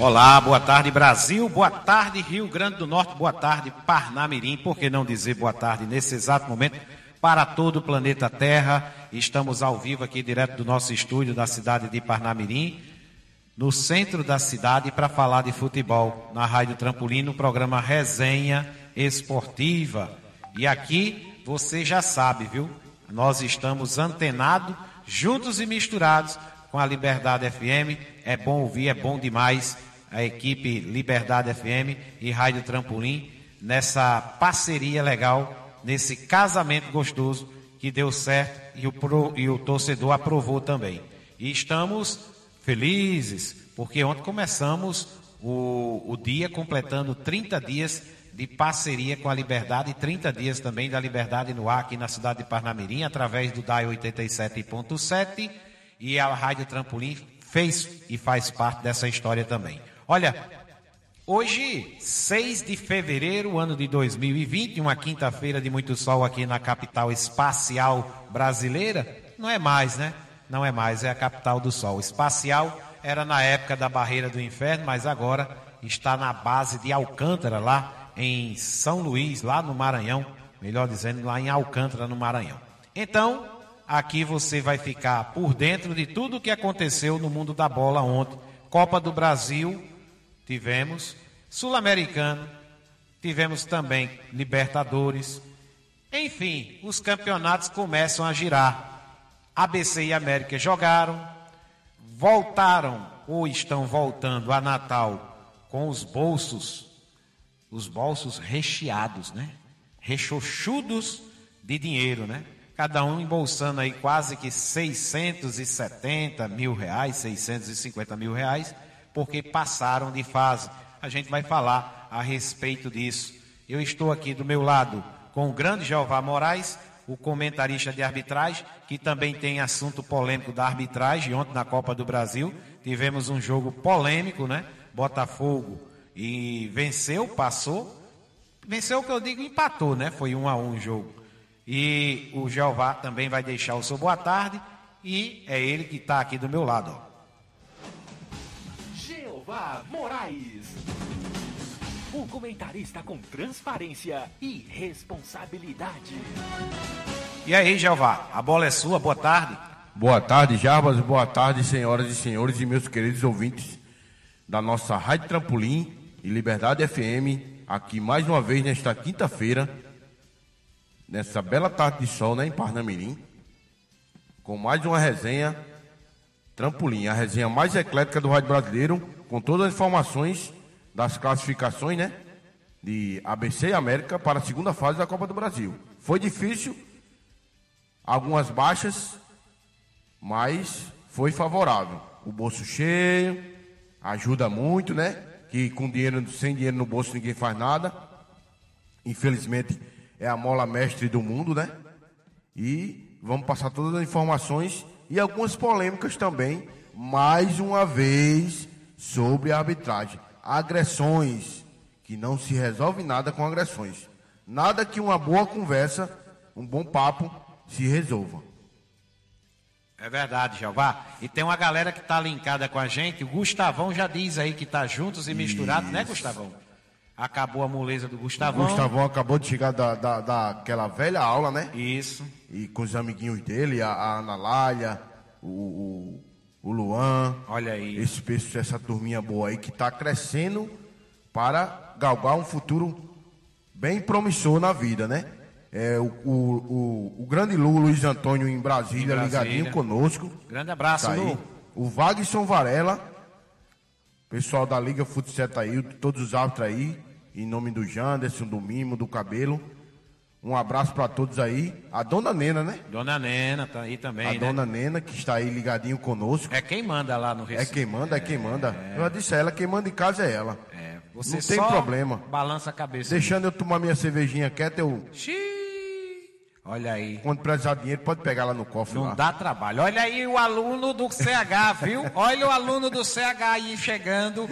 Olá, boa tarde Brasil, boa tarde Rio Grande do Norte, boa tarde Parnamirim, por que não dizer boa tarde nesse exato momento para todo o planeta Terra. Estamos ao vivo aqui direto do nosso estúdio da cidade de Parnamirim, no centro da cidade para falar de futebol na Rádio Trampolim, no programa Resenha Esportiva. E aqui você já sabe, viu? Nós estamos antenados, juntos e misturados com a Liberdade FM. É bom ouvir, é bom demais a equipe Liberdade FM e Rádio Trampolim nessa parceria legal, nesse casamento gostoso que deu certo e o, pro, e o torcedor aprovou também. E estamos felizes, porque ontem começamos o, o dia completando 30 dias de parceria com a Liberdade e 30 dias também da Liberdade no ar aqui na cidade de Parnamirim, através do DAI 87.7 e a Rádio Trampolim fez e faz parte dessa história também. Olha, hoje, 6 de fevereiro, ano de 2020, uma quinta-feira de muito sol aqui na capital espacial brasileira, não é mais, né? Não é mais, é a capital do sol. Espacial era na época da barreira do inferno, mas agora está na base de Alcântara, lá em São Luís, lá no Maranhão, melhor dizendo, lá em Alcântara, no Maranhão. Então, aqui você vai ficar por dentro de tudo o que aconteceu no mundo da bola ontem. Copa do Brasil, tivemos, Sul-Americano, tivemos também Libertadores. Enfim, os campeonatos começam a girar. ABC e América jogaram, voltaram ou estão voltando a Natal com os bolsos, os bolsos recheados, né? Rechochudos de dinheiro, né? Cada um embolsando aí quase que 670 mil reais, 650 mil reais porque passaram de fase. A gente vai falar a respeito disso. Eu estou aqui do meu lado com o grande Jeová Moraes, o comentarista de arbitragem, que também tem assunto polêmico da arbitragem. Ontem na Copa do Brasil tivemos um jogo polêmico, né? Botafogo e venceu, passou. Venceu o que eu digo, empatou, né? Foi um a um o jogo. E o Jeová também vai deixar o seu boa tarde. E é ele que está aqui do meu lado. Ó. Jeová Moraes. O comentarista com transparência e responsabilidade. E aí, Jeová, a bola é sua, boa tarde. Boa tarde, Jarbas, boa tarde, senhoras e senhores e meus queridos ouvintes da nossa Rádio Trampolim e Liberdade FM, aqui mais uma vez nesta quinta-feira, nessa bela tarde de sol, né, em Parnamirim, com mais uma resenha Trampolim, a resenha mais eclética do Rádio Brasileiro, com todas as informações das classificações, né? De ABC e América para a segunda fase da Copa do Brasil. Foi difícil, algumas baixas, mas foi favorável. O bolso cheio, ajuda muito, né? Que com dinheiro, sem dinheiro no bolso ninguém faz nada. Infelizmente é a mola mestre do mundo, né? E vamos passar todas as informações e algumas polêmicas também, mais uma vez sobre a arbitragem. Agressões, que não se resolve nada com agressões. Nada que uma boa conversa, um bom papo, se resolva. É verdade, Jeová. E tem uma galera que está linkada com a gente. O Gustavão já diz aí que está juntos e misturados, né, Gustavão? Acabou a moleza do Gustavão. O Gustavão acabou de chegar da, da, daquela velha aula, né? Isso. E com os amiguinhos dele, a, a Ana Lália, o, o Luan. Olha aí. Esse pessoal, essa turminha boa aí que está crescendo para galgar um futuro bem promissor na vida, né? É, o, o, o, o grande Lu, Luiz Antônio em Brasília, em Brasília, ligadinho conosco. Grande abraço, tá Lu. O Wagson Varela, pessoal da Liga Futsal aí, todos os árbitros aí, em nome do Janderson, do Mimo, do Cabelo. Um abraço para todos aí. A dona Nena, né? Dona Nena tá aí também, a né? dona Nena, que está aí ligadinho conosco. É quem manda lá no É Recife. quem manda, é quem manda. Eu já disse a ela, quem manda em casa é ela. É, você Não tem problema. balança a cabeça. Deixando eu tomar minha cervejinha quieta, eu, Xiii. Olha aí. quando precisar de dinheiro, pode pegar lá no cofre Não lá. dá trabalho. Olha aí o aluno do CH, viu? Olha o aluno do CH aí chegando.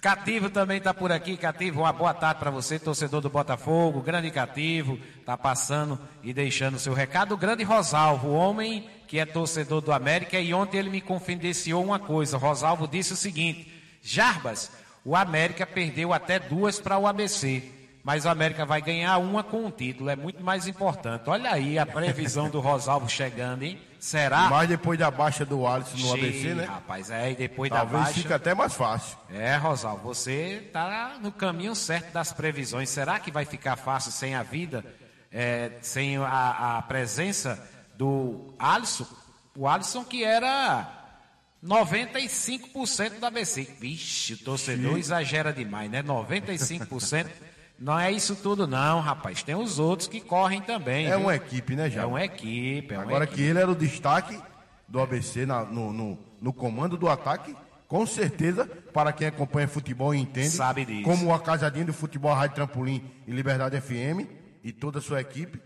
Cativo também está por aqui. Cativo, uma boa tarde para você, torcedor do Botafogo. Grande Cativo, está passando e deixando seu recado. O grande Rosalvo, homem que é torcedor do América. E ontem ele me confidenciou uma coisa. Rosalvo disse o seguinte: Jarbas, o América perdeu até duas para o ABC. Mas o América vai ganhar uma com um título. É muito mais importante. Olha aí a previsão do Rosalvo chegando, hein? Será? Mas depois da baixa do Alisson no Sim, ABC, né? Rapaz, é, e depois Talvez da baixa. fique até mais fácil. É, Rosal, você está no caminho certo das previsões. Será que vai ficar fácil sem a vida, é, sem a, a presença do Alisson? O Alisson que era 95% do ABC. Vixe, o torcedor exagera demais, né? 95%. Não é isso tudo, não, rapaz. Tem os outros que correm também. É viu? uma equipe, né, já? É uma equipe. É uma Agora equipe. que ele era o destaque do ABC na- no, no, no comando do ataque, com certeza, para quem acompanha futebol e entende, Sabe disso. como a casadinha do futebol Rádio Trampolim e Liberdade FM e toda a sua equipe,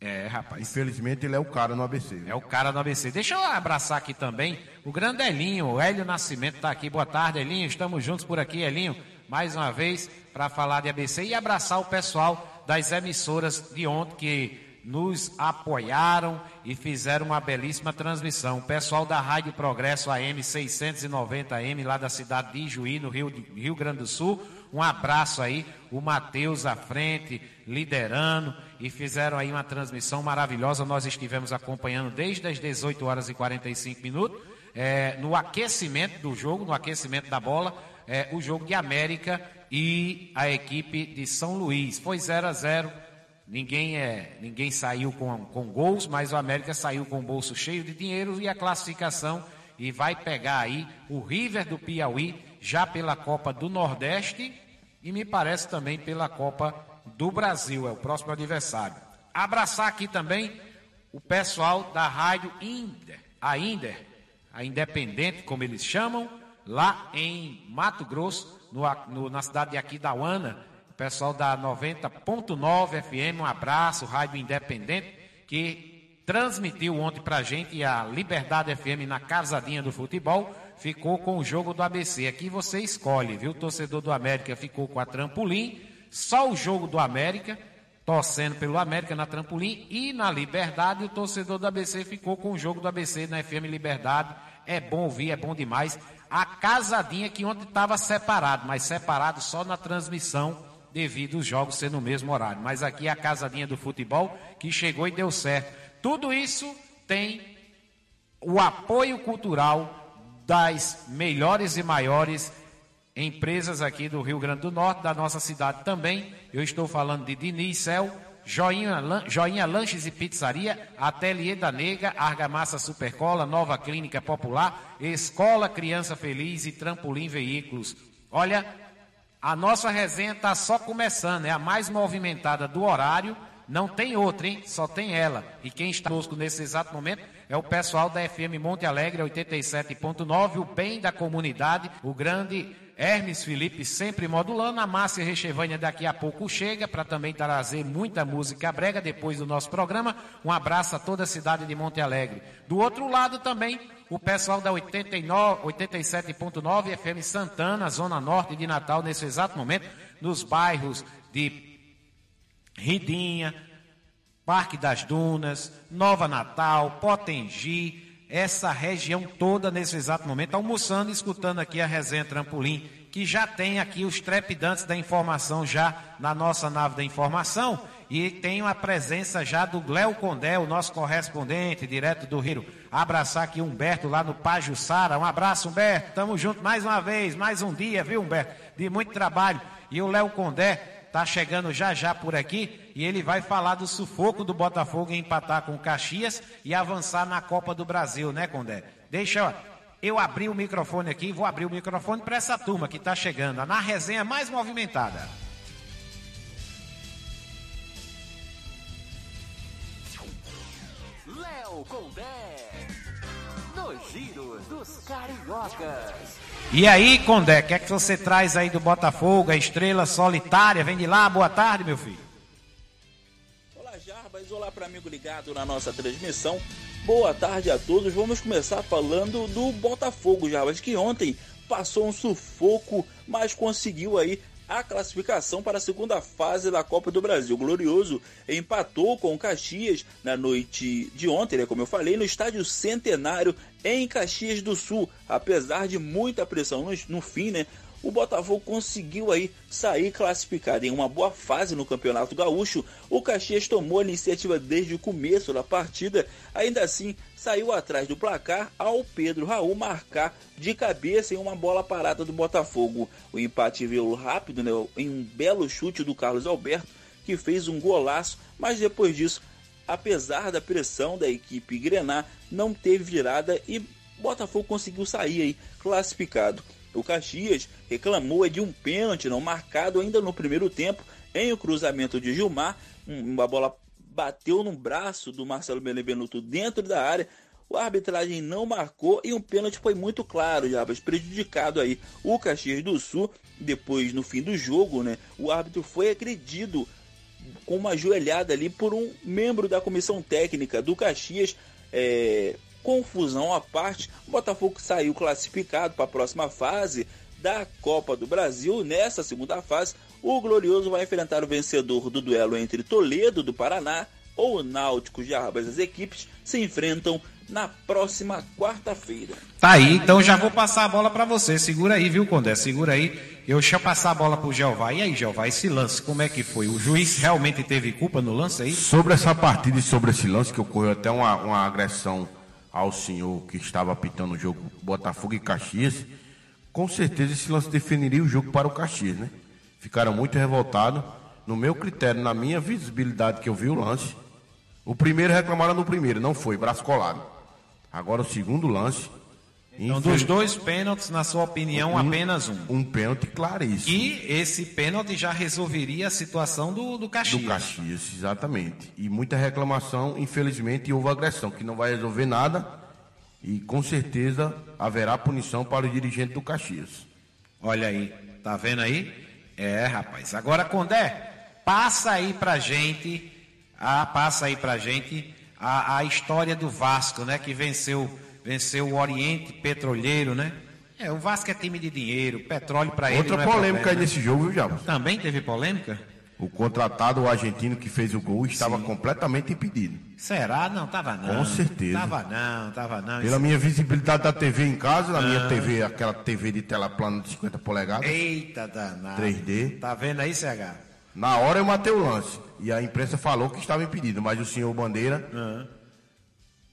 É, rapaz. infelizmente ele é o cara no ABC. É o cara do ABC. Deixa eu abraçar aqui também o grande Elinho, o Hélio Nascimento está aqui. Boa tarde, Elinho. Estamos juntos por aqui, Elinho, mais uma vez para falar de ABC e abraçar o pessoal das emissoras de ontem que nos apoiaram e fizeram uma belíssima transmissão. O pessoal da Rádio Progresso AM 690M, lá da cidade de Ijuí, no Rio, Rio Grande do Sul. Um abraço aí, o Matheus à frente, liderando, e fizeram aí uma transmissão maravilhosa. Nós estivemos acompanhando desde as 18 horas e 45 minutos, é, no aquecimento do jogo, no aquecimento da bola, é, o jogo de América e a equipe de São Luís. Foi 0 a 0 Ninguém, é, ninguém saiu com, com gols, mas o América saiu com o bolso cheio de dinheiro e a classificação e vai pegar aí o River do Piauí já pela Copa do Nordeste e me parece também pela Copa do Brasil, é o próximo adversário. Abraçar aqui também o pessoal da Rádio Inder, a Inder, a Independente, como eles chamam, lá em Mato Grosso, no, no- na cidade de Aquidauana, o pessoal da 90.9 FM, um abraço, Rádio Independente, que transmitiu ontem pra gente a Liberdade FM na Casadinha do Futebol, ficou com o jogo do ABC. Aqui você escolhe, viu? O torcedor do América ficou com a trampolim, só o jogo do América, torcendo pelo América na trampolim e na Liberdade, o torcedor do ABC ficou com o jogo do ABC na FM Liberdade. É bom ouvir, é bom demais. A casadinha que ontem estava separado, mas separado só na transmissão devido os jogos ser no mesmo horário. Mas aqui é a casadinha do futebol que chegou e deu certo. Tudo isso tem o apoio cultural das melhores e maiores empresas aqui do Rio Grande do Norte, da nossa cidade também. Eu estou falando de Diniz Cel, Joinha, Joinha Lanches e Pizzaria, Ateliê da Nega, Argamassa Supercola, Nova Clínica Popular, Escola Criança Feliz e Trampolim Veículos. Olha, a nossa resenha está só começando, é a mais movimentada do horário. Não tem outra, hein? Só tem ela. E quem está conosco nesse exato momento é o pessoal da FM Monte Alegre 87.9, o bem da comunidade, o grande Hermes Felipe sempre modulando. A Márcia Rechevânia daqui a pouco chega para também trazer muita música brega depois do nosso programa. Um abraço a toda a cidade de Monte Alegre. Do outro lado também o pessoal da 89, 87.9 FM Santana, Zona Norte de Natal, nesse exato momento, nos bairros de Ridinha, Parque das Dunas, Nova Natal, Potengi, essa região toda nesse exato momento, almoçando e escutando aqui a resenha Trampolim, que já tem aqui os trepidantes da informação já na nossa nave da informação, e tem a presença já do Gléo Condé, o nosso correspondente, direto do Rio. Abraçar aqui Humberto lá no Pajussara. Um abraço, Humberto. Tamo junto mais uma vez, mais um dia, viu, Humberto? De muito trabalho. E o Léo Condé tá chegando já já por aqui e ele vai falar do sufoco do Botafogo em empatar com o Caxias e avançar na Copa do Brasil, né, Condé? Deixa eu abrir o microfone aqui, vou abrir o microfone para essa turma que tá chegando, na resenha mais movimentada. Léo Condé, no giro dos cariocas. E aí, Condé, o que é que você traz aí do Botafogo, a estrela solitária? Vem de lá, boa tarde, meu filho. Olá, Jarbas. Olá para amigo ligado na nossa transmissão. Boa tarde a todos. Vamos começar falando do Botafogo, Jarbas, que ontem passou um sufoco, mas conseguiu aí a classificação para a segunda fase da Copa do Brasil. O Glorioso empatou com o Caxias na noite de ontem, né, como eu falei, no estádio Centenário em Caxias do Sul. Apesar de muita pressão no, no fim, né, o Botafogo conseguiu aí sair classificado em uma boa fase no Campeonato Gaúcho. O Caxias tomou a iniciativa desde o começo da partida, ainda assim saiu atrás do placar ao Pedro Raul marcar de cabeça em uma bola parada do Botafogo. O empate veio rápido, né, em um belo chute do Carlos Alberto, que fez um golaço, mas depois disso, apesar da pressão da equipe Grenar, não teve virada e Botafogo conseguiu sair aí classificado. O Caxias reclamou de um pênalti não marcado ainda no primeiro tempo em o cruzamento de Gilmar. Uma bola bateu no braço do Marcelo Benevenuto dentro da área. A arbitragem não marcou e um pênalti foi muito claro, Jabas, prejudicado aí o Caxias do Sul. Depois, no fim do jogo, né, o árbitro foi agredido com uma joelhada ali por um membro da comissão técnica do Caxias. É, confusão à parte, o Botafogo saiu classificado para a próxima fase da Copa do Brasil. Nessa segunda fase, o Glorioso vai enfrentar o vencedor do duelo entre Toledo do Paraná ou o Náutico de Arbas. As equipes se enfrentam na próxima quarta-feira. Tá aí, então já vou passar a bola para você. Segura aí, viu, Condé? Segura aí. Eu deixa eu passar a bola pro Jeová. E aí, Jeová, esse lance, como é que foi? O juiz realmente teve culpa no lance aí? Sobre essa partida e sobre esse lance que ocorreu até uma, uma agressão ao senhor que estava apitando o jogo Botafogo e Caxias, com certeza esse lance definiria o jogo para o Caxias, né? Ficaram muito revoltados. No meu critério, na minha visibilidade que eu vi o lance, o primeiro reclamaram no primeiro, não foi, braço colado. Agora o segundo lance. Então, dos dois pênaltis, na sua opinião, um, apenas um. Um pênalti claríssimo. E esse pênalti já resolveria a situação do, do Caxias. Do Caxias, exatamente. E muita reclamação, infelizmente, houve agressão, que não vai resolver nada. E com certeza haverá punição para o dirigente do Caxias. Olha aí, tá vendo aí? É, rapaz. Agora, Condé, passa aí pra gente, a, passa aí pra gente a, a história do Vasco, né? Que venceu, venceu o Oriente Petroleiro, né? É, o Vasco é time de dinheiro, petróleo para ele. Outra não é polêmica problema, aí nesse jogo, viu, Jabos? Também teve polêmica? O contratado, o argentino que fez o gol, estava completamente impedido. Será? Não, tava não. Com certeza. Tava não, tava não. Pela minha visibilidade da TV em casa, na minha TV, aquela TV de tela plana de 50 polegadas, Eita danado. 3D. Tá vendo aí, CH? Na hora eu matei o lance. E a imprensa falou que estava impedido, mas o senhor Bandeira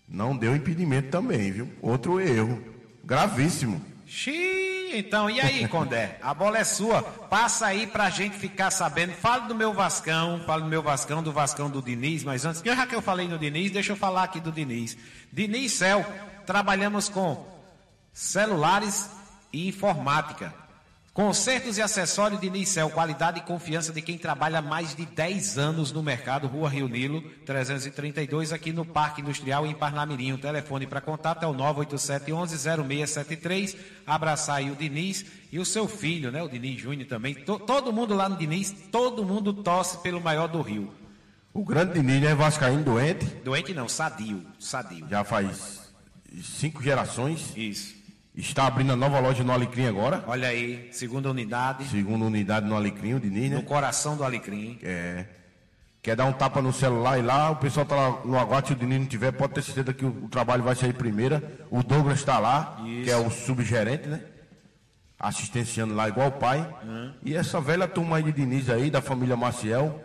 não deu impedimento também, viu? Outro erro. Gravíssimo. Xiii, então, e aí, Condé? A bola é sua. Passa aí pra gente ficar sabendo. Fala do meu Vascão, fala do meu Vascão, do Vascão do Diniz, mas antes, já que eu falei no Diniz, deixa eu falar aqui do Diniz. Diniz Cel, trabalhamos com celulares e informática. Concertos e acessórios de Nicel, qualidade e confiança de quem trabalha há mais de 10 anos no mercado, Rua Rio Nilo, 332, aqui no Parque Industrial em Parnamirim. O telefone para contato é o 987-11-0673. Abraçar aí o Diniz e o seu filho, né? O Diniz Júnior também. To- todo mundo lá no Diniz, todo mundo torce pelo maior do Rio. O grande Diniz é vascaíno doente, Doente não, sadio, sadio. já faz cinco gerações. Isso. Está abrindo a nova loja no Alecrim agora. Olha aí, segunda unidade, Segunda unidade no Alecrim, o Diniz, no né? coração do Alecrim. É. Quer dar um tapa no celular e lá, o pessoal tá lá no aguardo, se o Diniz não tiver, pode ter certeza que o, o trabalho vai sair primeira. O Douglas está lá, que é o subgerente, né? Assistenciando lá igual o pai. E essa velha turma aí de Diniz aí, da família Maciel,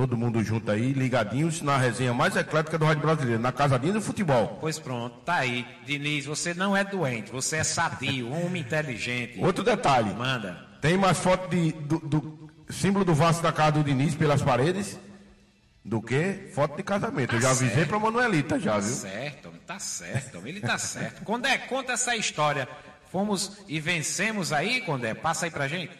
todo mundo junto aí, ligadinhos na resenha mais eclética do Rádio Brasileiro, na casadinha do futebol. Pois pronto, tá aí. Diniz, você não é doente, você é sadio, um homem inteligente. Outro detalhe, Manda. tem mais foto de, do, do símbolo do Vasco da casa do Diniz pelas paredes do que foto de casamento. Eu já avisei certo. pra Manuelita já, Tá viu? certo, homem, tá certo, homem, ele tá certo. Condé, conta essa história. Fomos e vencemos aí, Condé? Passa aí pra gente.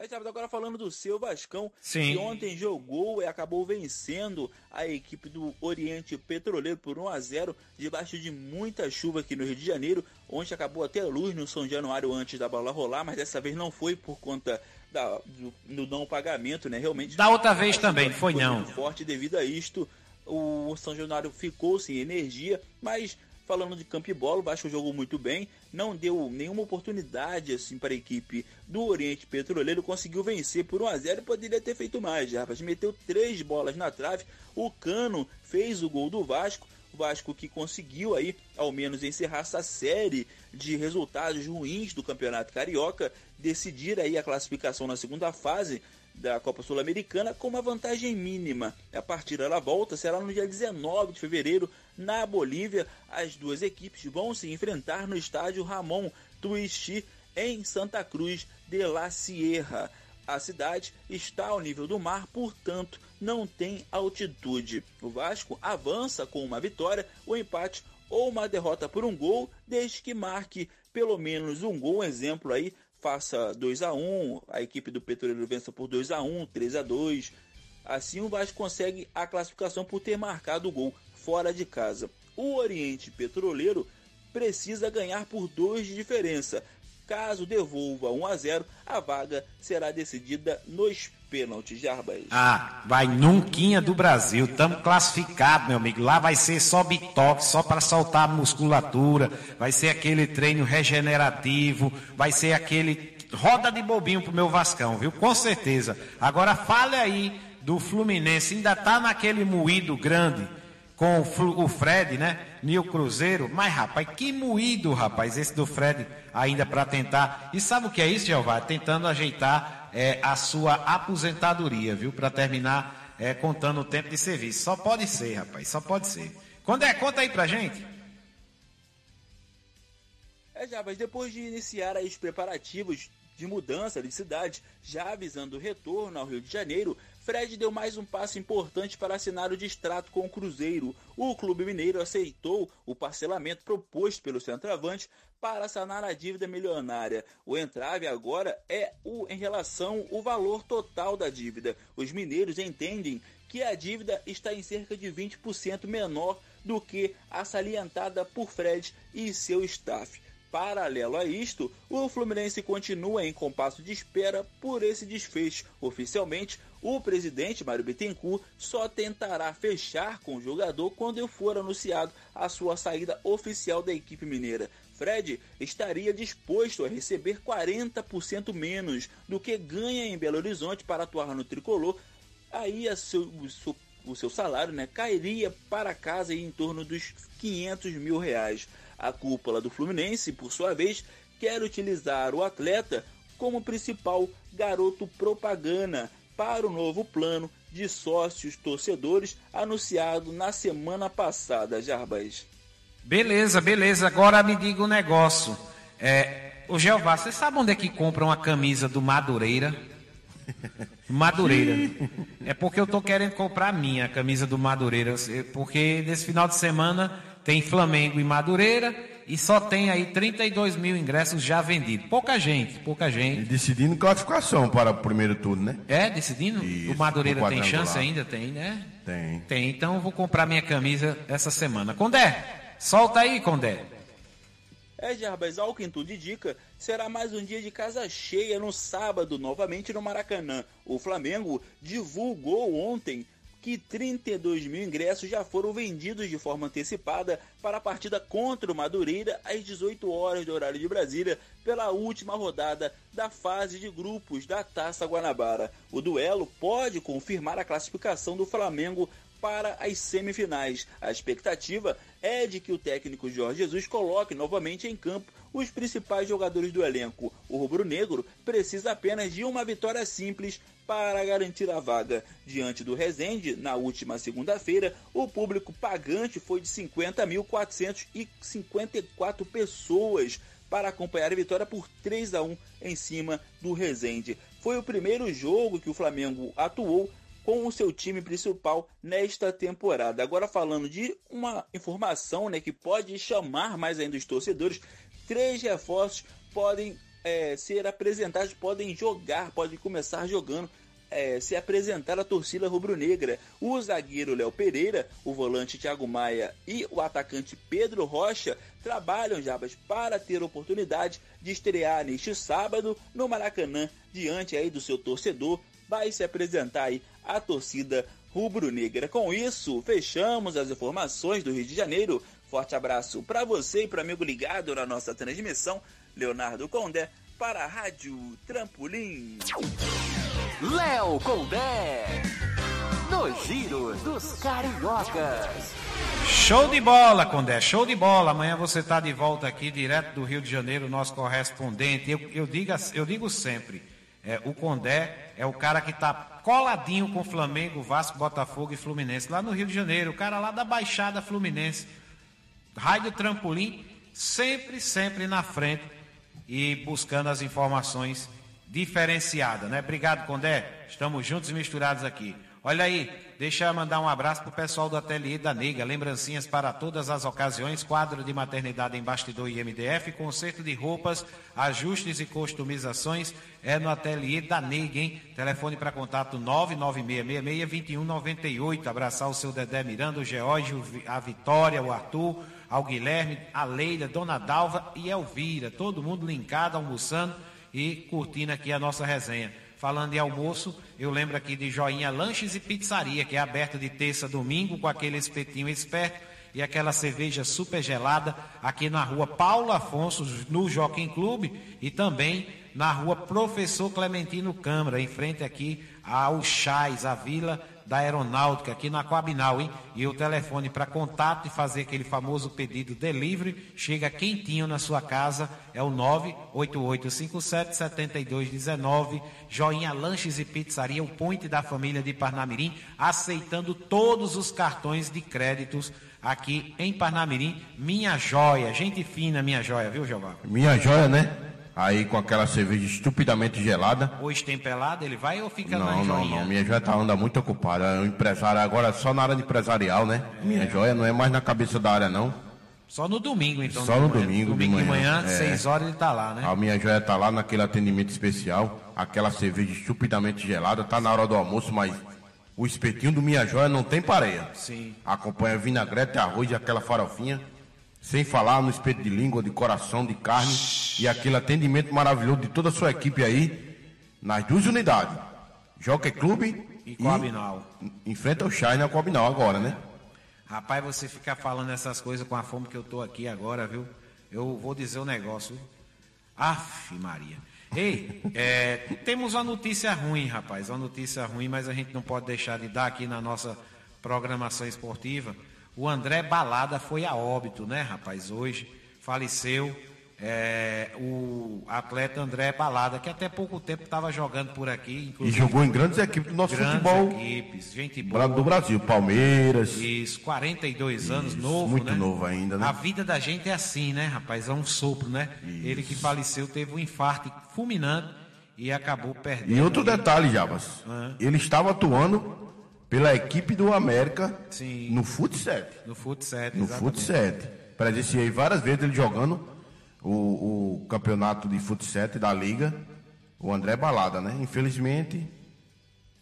É, agora falando do seu Vascão, Sim. que ontem jogou e acabou vencendo a equipe do Oriente Petroleiro por 1 a 0 debaixo de muita chuva aqui no Rio de Janeiro. Ontem acabou até a luz no São Januário antes da bola rolar, mas dessa vez não foi por conta da, do, do não pagamento, né? Realmente. Da outra vez também, foi não. forte devido a isto. O São Januário ficou sem energia, mas falando de campo bola, o Vasco jogou muito bem, não deu nenhuma oportunidade assim para a equipe do Oriente Petroleiro, conseguiu vencer por 1 a 0 e poderia ter feito mais, rapaz. Meteu três bolas na trave, o Cano fez o gol do Vasco, o Vasco que conseguiu aí ao menos encerrar essa série de resultados ruins do Campeonato Carioca, decidir aí a classificação na segunda fase da Copa Sul-Americana com uma vantagem mínima. A partida ela volta será no dia 19 de fevereiro na Bolívia. As duas equipes vão se enfrentar no estádio Ramon Tuichi em Santa Cruz de la Sierra. A cidade está ao nível do mar, portanto, não tem altitude. O Vasco avança com uma vitória, o um empate ou uma derrota por um gol, desde que marque pelo menos um gol, exemplo aí, faça 2 a 1 a equipe do Petroleiro vença por 2 a 1 3 a 2 Assim o Vasco consegue a classificação por ter marcado o gol fora de casa. O Oriente Petroleiro precisa ganhar por 2 de diferença. Caso devolva 1 a 0, a vaga será decidida nos pênaltis, Jarbas. Ah, vai nunquinha do Brasil, estamos classificados, meu amigo. Lá vai ser só bitoque, só para soltar a musculatura, vai ser aquele treino regenerativo, vai ser aquele roda de bobinho pro meu Vascão, viu? Com certeza. Agora fale aí do Fluminense, ainda tá naquele moído grande com o Fred, né? Nil Cruzeiro. Mas, rapaz, que moído, rapaz, esse do Fred ainda para tentar. E sabe o que é isso, Jeová? Tentando ajeitar é, a sua aposentadoria, viu? Para terminar é, contando o tempo de serviço. Só pode ser, rapaz, só pode ser. Quando é? Conta aí pra gente. É, já, mas depois de iniciar os preparativos de mudança de cidade, já avisando o retorno ao Rio de Janeiro, Fred deu mais um passo importante para assinar o distrato com o Cruzeiro. O clube mineiro aceitou o parcelamento proposto pelo centroavante para sanar a dívida milionária. O entrave agora é o em relação ao valor total da dívida. Os mineiros entendem que a dívida está em cerca de 20% menor do que a salientada por Fred e seu staff. Paralelo a isto, o Fluminense continua em compasso de espera por esse desfecho. Oficialmente, o presidente Mário Bittencourt só tentará fechar com o jogador quando for anunciado a sua saída oficial da equipe mineira. Fred estaria disposto a receber 40% menos do que ganha em Belo Horizonte para atuar no tricolor. Aí seu, o, o seu salário né, cairia para casa em torno dos 500 mil reais. A cúpula do Fluminense, por sua vez, quer utilizar o atleta como principal garoto propaganda para o novo plano de sócios torcedores anunciado na semana passada, Jarbas. Beleza, beleza. Agora me diga um negócio. É, o Jeová, você sabe onde é que compra uma camisa do Madureira? Madureira. É porque eu tô querendo comprar a minha camisa do Madureira, porque nesse final de semana tem Flamengo e Madureira e só tem aí 32 mil ingressos já vendidos. Pouca gente, pouca gente. E decidindo classificação para o primeiro turno, né? É, decidindo? Isso, o Madureira tem chance ainda? Tem, né? Tem. Tem, então eu vou comprar minha camisa essa semana. Condé, solta aí, Condé. É, Jarbas, ao que tudo indica, será mais um dia de casa cheia no sábado, novamente no Maracanã. O Flamengo divulgou ontem que 32 mil ingressos já foram vendidos de forma antecipada para a partida contra o Madureira às 18 horas do horário de Brasília pela última rodada da fase de grupos da Taça Guanabara. O duelo pode confirmar a classificação do Flamengo para as semifinais. A expectativa é de que o técnico Jorge Jesus coloque novamente em campo os principais jogadores do elenco. O rubro-negro precisa apenas de uma vitória simples para garantir a vaga. Diante do Resende, na última segunda-feira, o público pagante foi de 50.454 pessoas para acompanhar a vitória por 3 a 1 em cima do Resende. Foi o primeiro jogo que o Flamengo atuou com o seu time principal nesta temporada. Agora falando de uma informação né, que pode chamar mais ainda os torcedores, três reforços podem é, ser apresentados, podem jogar, podem começar jogando é, se apresentar à torcida rubro-negra. O zagueiro Léo Pereira, o volante Thiago Maia e o atacante Pedro Rocha trabalham, Jabas, para ter oportunidade de estrear neste sábado no Maracanã, diante aí do seu torcedor. Vai se apresentar aí a torcida rubro-negra. Com isso, fechamos as informações do Rio de Janeiro. Forte abraço para você e para amigo ligado na nossa transmissão, Leonardo Condé, para a Rádio Trampolim. Léo Condé. No Giro dos Cariocas. Show de bola, Condé, show de bola. Amanhã você está de volta aqui, direto do Rio de Janeiro, nosso correspondente. Eu, eu, digo, eu digo sempre, é, o Condé é o cara que está coladinho com Flamengo, Vasco, Botafogo e Fluminense, lá no Rio de Janeiro, o cara lá da Baixada Fluminense. Rádio Trampolim, sempre, sempre na frente e buscando as informações diferenciada, né? Obrigado, Condé. Estamos juntos e misturados aqui. Olha aí, deixa eu mandar um abraço pro pessoal do Ateliê da Nega. Lembrancinhas para todas as ocasiões, quadro de maternidade em bastidor e MDF, conserto de roupas, ajustes e customizações é no Ateliê da Nega, hein? Telefone para contato 996662198. Abraçar o seu Dedé Miranda, o Geórgio, a Vitória, o Arthur, ao Guilherme, a Leila, Dona Dalva e Elvira. Todo mundo linkado, almoçando e curtindo aqui a nossa resenha. Falando em almoço, eu lembro aqui de Joinha Lanches e Pizzaria, que é aberta de terça a domingo com aquele espetinho esperto e aquela cerveja super gelada aqui na rua Paulo Afonso, no Jockey Clube e também na rua Professor Clementino Câmara, em frente aqui ao Chais, a Vila da Aeronáutica, aqui na Coabinal, hein? E o telefone para contato e fazer aquele famoso pedido delivery, chega quentinho na sua casa, é o 988577219, Joinha Lanches e Pizzaria, o ponte da família de Parnamirim, aceitando todos os cartões de créditos aqui em Parnamirim. Minha joia, gente fina, minha joia, viu, Jeová? Minha joia, né? Aí com aquela cerveja estupidamente gelada. Hoje tem pelado, ele vai ou fica na Não, não, joinha? não. Minha joia tá anda muito ocupada. É um empresário agora só na área de empresarial, né? Minha joia não é mais na cabeça da área, não. Só no domingo, então. Só de no manhã. domingo, de Domingo de manhã, manhã, é. seis horas ele tá lá, né? A minha joia tá lá naquele atendimento especial. Aquela cerveja estupidamente gelada. Tá na hora do almoço, mas o espetinho do minha joia não tem pareia. Sim. Acompanha vinagrete, arroz e aquela farofinha. Sem falar no espeto de língua, de coração, de carne. E aquele atendimento maravilhoso de toda a sua equipe aí. Nas duas unidades. Jockey Clube E Coabinal. Em frente ao Chai na Coabinal agora, né? Rapaz, você ficar falando essas coisas com a fome que eu tô aqui agora, viu? Eu vou dizer o um negócio. viu? Aff, Maria. Ei, é, temos uma notícia ruim, rapaz. Uma notícia ruim, mas a gente não pode deixar de dar aqui na nossa programação esportiva. O André Balada foi a óbito, né, rapaz? Hoje faleceu é, o atleta André Balada, que até pouco tempo estava jogando por aqui, E jogou em grandes equipes do nosso grandes futebol equipes, gente boa. do Brasil. Palmeiras. Isso, 42 anos, Isso, novo, muito né? novo ainda, né? A vida da gente é assim, né, rapaz? É um sopro, né? Ele que faleceu teve um infarto fulminante e acabou perdendo. E outro detalhe, Jabas. Ele estava atuando pela equipe do América Sim. no Fut 7. No Fut 7, No exatamente. Fut 7. Presenciei várias vezes ele jogando o, o campeonato de Fut 7 da Liga. O André Balada, né? Infelizmente,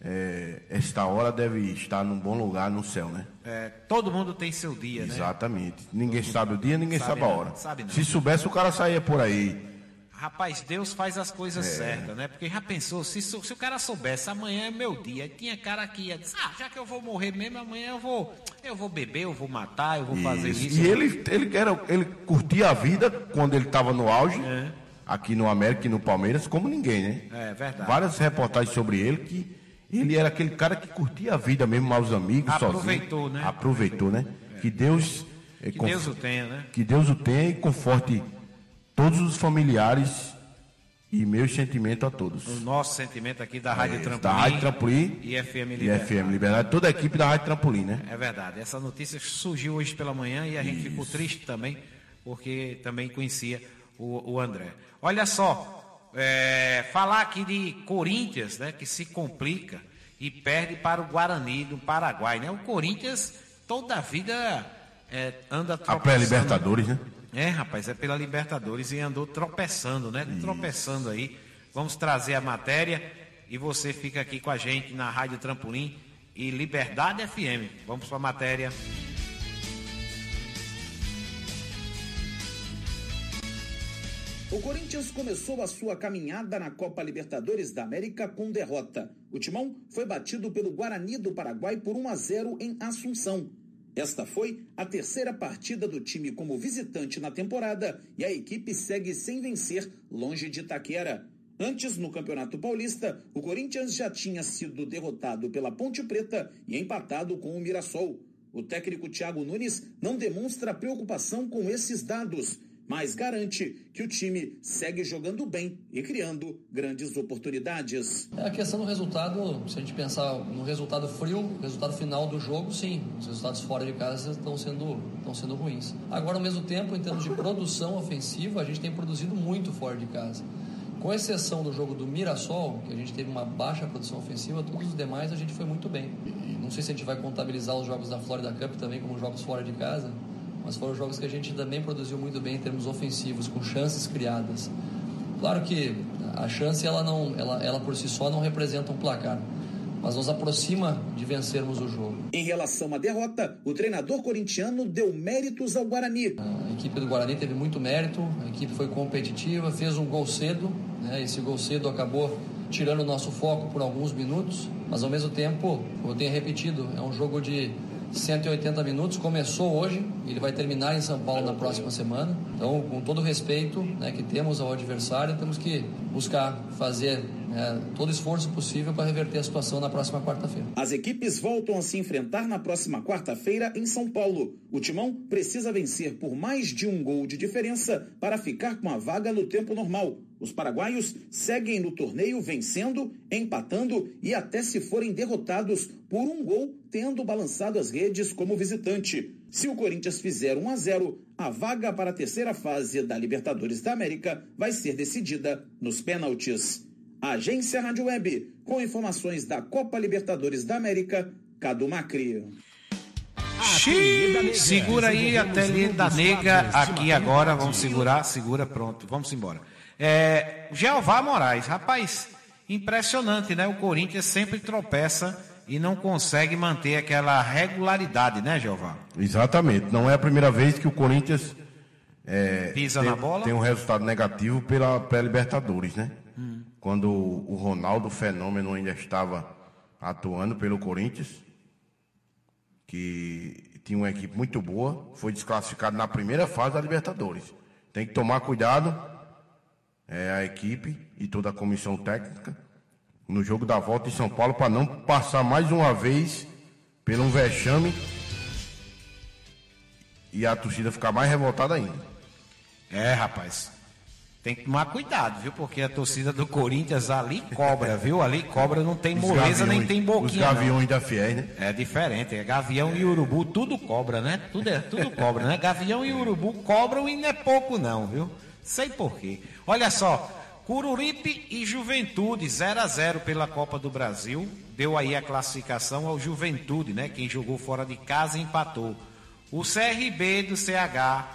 é, esta hora deve estar num bom lugar no céu, né? É, todo mundo tem seu dia, né? Exatamente. Ninguém sabe o dia, ninguém Sabe sabe, a hora. sabe. Se soubesse, o cara saía por aí. Rapaz, Deus faz as coisas É. certas, né? Porque já pensou, se, se o cara soubesse, amanhã é meu dia, e tinha cara que ia dizer, ah, já que eu vou morrer mesmo, amanhã eu vou, eu vou beber, eu vou matar, eu vou fazer Isso. isso. E ele, ele, era, ele curtia a vida quando ele estava no auge, É. aqui no América e no Palmeiras, como ninguém, né? É verdade. Várias reportagens sobre ele que ele era aquele cara que curtia a vida mesmo aos amigos, Aproveitou, sozinho. né? Aproveitou, né? Que Deus. eh, Que conf- Deus o tenha, né? Que Deus o tenha e conforte todos os familiares e meus sentimentos a todos. O nosso sentimento aqui da Rádio É, Trampolim. da Rádio Trampolim e FM E Liberdade. FM Liberdade, toda a equipe da Rádio Trampolim, né? É verdade. Essa notícia surgiu hoje pela manhã e a gente ficou triste também, porque também conhecia o, o André. Olha só, é, falar aqui de Corinthians, né, que se complica e perde para o Guarani do Paraguai, né? O Corinthians toda a vida é, anda A pré-Libertadores, né? É, rapaz, é pela Libertadores e andou tropeçando, né? Isso. Tropeçando aí. Vamos trazer a matéria e você fica aqui com a gente na Rádio Trampolim e Liberdade FM. Vamos para a matéria. O Corinthians começou a sua caminhada na Copa Libertadores da América com derrota. O timão foi batido pelo Guarani do Paraguai por 1 a 0 em Assunção. Esta foi a terceira partida do time como visitante na temporada e a equipe segue sem vencer longe de Itaquera. Antes, no Campeonato Paulista, o Corinthians já tinha sido derrotado pela Ponte Preta e empatado com o Mirassol. O técnico Thiago Nunes não demonstra preocupação com esses dados mas garante que o time segue jogando bem e criando grandes oportunidades. É a questão do resultado, se a gente pensar no resultado frio, resultado final do jogo, sim, os resultados fora de casa estão sendo, estão sendo ruins. Agora, ao mesmo tempo, em termos de produção ofensiva, a gente tem produzido muito fora de casa. Com exceção do jogo do Mirassol, que a gente teve uma baixa produção ofensiva, todos os demais a gente foi muito bem. E não sei se a gente vai contabilizar os jogos da Florida Cup também como jogos fora de casa, mas foram jogos que a gente também produziu muito bem em termos ofensivos, com chances criadas. Claro que a chance ela não, ela, ela por si só não representa um placar, mas nos aproxima de vencermos o jogo. Em relação à derrota, o treinador corintiano deu méritos ao Guarani. A equipe do Guarani teve muito mérito, a equipe foi competitiva, fez um gol cedo, né? esse gol cedo acabou tirando o nosso foco por alguns minutos, mas ao mesmo tempo, como eu tenho repetido, é um jogo de 180 minutos, começou hoje, ele vai terminar em São Paulo na próxima semana. Então, com todo o respeito né, que temos ao adversário, temos que buscar fazer né, todo esforço possível para reverter a situação na próxima quarta-feira. As equipes voltam a se enfrentar na próxima quarta-feira em São Paulo. O Timão precisa vencer por mais de um gol de diferença para ficar com a vaga no tempo normal. Os paraguaios seguem no torneio vencendo, empatando e até se forem derrotados por um gol, tendo balançado as redes como visitante. Se o Corinthians fizer 1 a 0, a vaga para a terceira fase da Libertadores da América vai ser decidida nos pênaltis. Agência Rádio Web, com informações da Copa Libertadores da América, Cadu Macri. Xiii, segura aí a telinha da nega aqui agora, vamos segurar, segura, pronto, vamos embora. É, Jeová Moraes, rapaz, impressionante, né? O Corinthians sempre tropeça e não consegue manter aquela regularidade, né, Jeová? Exatamente. Não é a primeira vez que o Corinthians é, pisa tem, na bola. Tem um resultado negativo pela, pela Libertadores, né? Hum. Quando o Ronaldo Fenômeno ainda estava atuando pelo Corinthians, que tinha uma equipe muito boa, foi desclassificado na primeira fase da Libertadores. Tem que tomar cuidado é, a equipe e toda a comissão técnica no jogo da volta em São Paulo para não passar mais uma vez pelo um vexame e a torcida ficar mais revoltada ainda. É, rapaz. Tem que tomar cuidado, viu? Porque a torcida do Corinthians ali cobra, viu? Ali cobra, não tem moleza nem tem boquinha. Os gaviões não. da Fiel, né? É diferente. É gavião e urubu, tudo cobra, né? Tudo, é, tudo cobra, né? Gavião e urubu cobram e não é pouco, não, viu? Sei porquê. Olha só, Cururipe e Juventude 0 a 0 pela Copa do Brasil. Deu aí a classificação ao Juventude, né? Quem jogou fora de casa empatou. O CRB do CH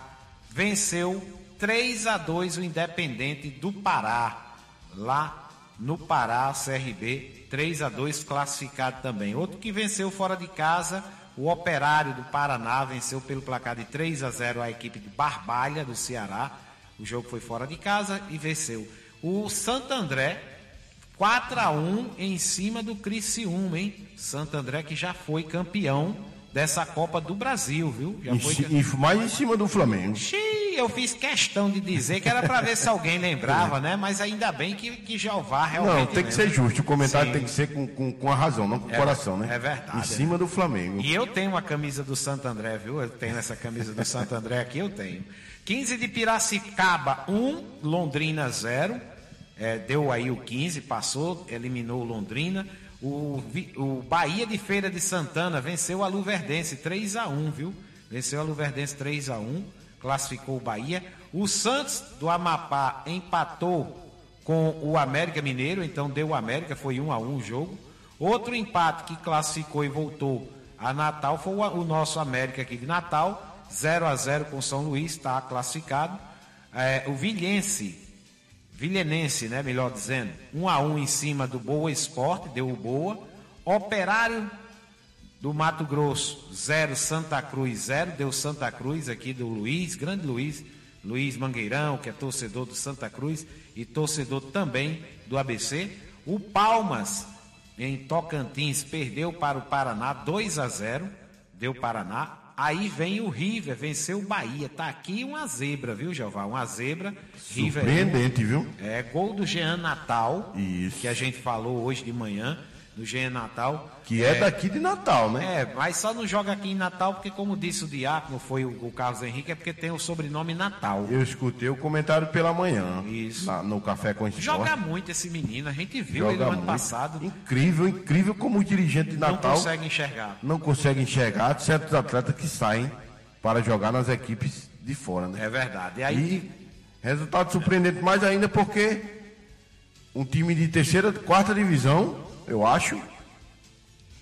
venceu 3 a 2 o Independente do Pará. Lá no Pará, CRB 3 a 2 classificado também. Outro que venceu fora de casa, o Operário do Paraná venceu pelo placar de 3 a 0 a equipe de Barbalha do Ceará. O jogo foi fora de casa e venceu. O Santo André, 4 a 1 em cima do Criciúma, hein? Santo André que já foi campeão dessa Copa do Brasil, viu? Já foi... E mais em cima do Flamengo. Xiii, eu fiz questão de dizer que era para ver se alguém lembrava, né? Mas ainda bem que, que Jeová realmente. Não, tem que ser justo. O comentário Sim. tem que ser com, com, com a razão, não com o é, coração, né? É verdade. Em cima do Flamengo. E eu tenho uma camisa do Santo André, viu? Eu tenho essa camisa do Santo André aqui, eu tenho. 15 de Piracicaba, 1, Londrina 0. É, deu aí o 15, passou, eliminou Londrina. O, o Bahia de Feira de Santana venceu a Luverdense 3 a 1 viu? Venceu a Luverdense 3 a 1 classificou o Bahia. O Santos do Amapá empatou com o América Mineiro, então deu o América, foi 1 a 1 o jogo. Outro empate que classificou e voltou a Natal foi o nosso América aqui de Natal 0 a 0 com São Luís, está classificado. É, o Vilhense, Vilhenense, né, melhor dizendo, 1 a 1 em cima do Boa Esporte, deu o Boa. Operário do Mato Grosso, 0 Santa Cruz, 0, deu Santa Cruz aqui do Luiz, grande Luiz, Luiz Mangueirão, que é torcedor do Santa Cruz e torcedor também do ABC. O Palmas, em Tocantins, perdeu para o Paraná 2 a 0, deu Paraná. Aí vem o River, venceu o Bahia. Tá aqui uma zebra, viu, Jeová? Uma zebra. River Surpreendente, viu? É, gol do Jean Natal, Isso. que a gente falou hoje de manhã, do Jean Natal. Que é, daqui de Natal, né? É, mas só não joga aqui em Natal, porque como disse o Diácono, foi o, o Carlos Henrique, é porque tem o sobrenome Natal. Eu escutei o comentário pela manhã. Isso. na- no Café com Esporte. Joga muito esse menino, a gente viu ele Joga no ano muito. passado. Incrível, incrível como o dirigente de Não Natal consegue enxergar. não consegue enxergar certos atletas que saem para jogar nas equipes de fora, né? É verdade. E aí, E resultado surpreendente mais ainda porque um time de terceira, quarta divisão, eu acho,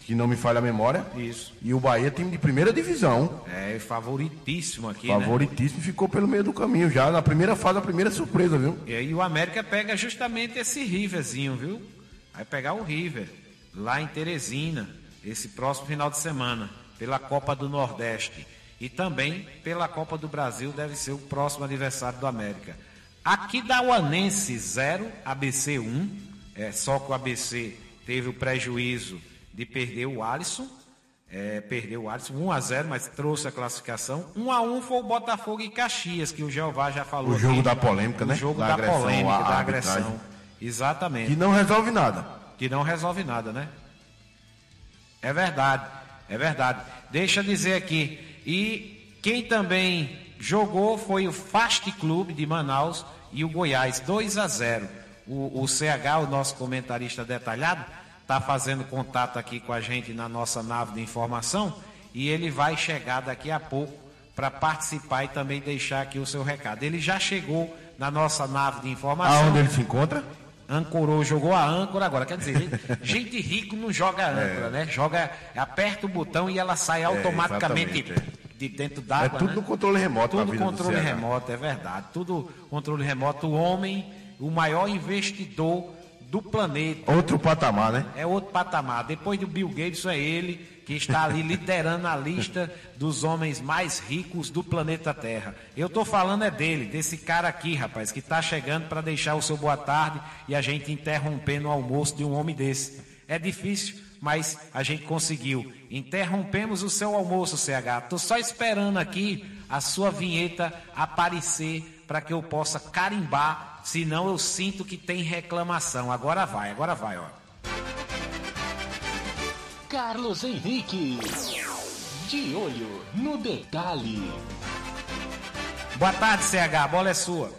que não me falha a memória, Isso. e o Bahia time de primeira divisão, é favoritíssimo aqui, né? favoritíssimo, ficou pelo meio do caminho já na primeira fase, a primeira surpresa, viu? E aí o América pega justamente esse Riverzinho, viu? Vai pegar o River, lá em Teresina, esse próximo final de semana, pela Copa do Nordeste. E também pela Copa do Brasil, deve ser o próximo aniversário do América. Aqui da Uanense 0, ABC 1. É, só que o ABC teve o prejuízo de perder o Alisson. É, perdeu o Alisson 1 a 0 mas trouxe a classificação. 1 a 1 foi o Botafogo e Caxias, que o Jeová já falou. O jogo aqui. da polêmica, né? O jogo Da da, agressão polêmica, da arbitragem. agressão. Exatamente. Que não resolve nada. Que não resolve nada, né? É verdade, é verdade. Deixa eu dizer aqui. E quem também jogou foi o Fast Clube de Manaus e o Goiás, 2 a 0. O, o CH, o nosso comentarista detalhado, está fazendo contato aqui com a gente na nossa nave de informação e ele vai chegar daqui a pouco para participar e também deixar aqui o seu recado. Ele já chegou na nossa nave de informação Aonde ele se encontra? ancorou, jogou a âncora agora. Quer dizer, gente, rico não joga É. âncora, né? Joga, aperta o botão e ela sai automaticamente exatamente, de dentro É d'água. tudo né? no controle remoto Tudo controle remoto, é verdade. Tudo controle remoto. O homem, o maior investidor do planeta. Outro patamar, né? É outro patamar. Depois do Bill Gates, é ele que está ali liderando a lista dos homens mais ricos do planeta Terra. Eu estou falando é dele, desse cara aqui, rapaz, que está chegando para deixar o seu boa tarde e a gente interrompendo o almoço de um homem desse. É difícil, mas a gente conseguiu. Interrompemos o seu almoço, CH. Estou só esperando aqui a sua vinheta aparecer para que eu possa carimbar, senão eu sinto que tem reclamação. Agora vai, agora vai, ó. Carlos Henrique. De olho no detalhe. Boa tarde, CH, a bola é sua.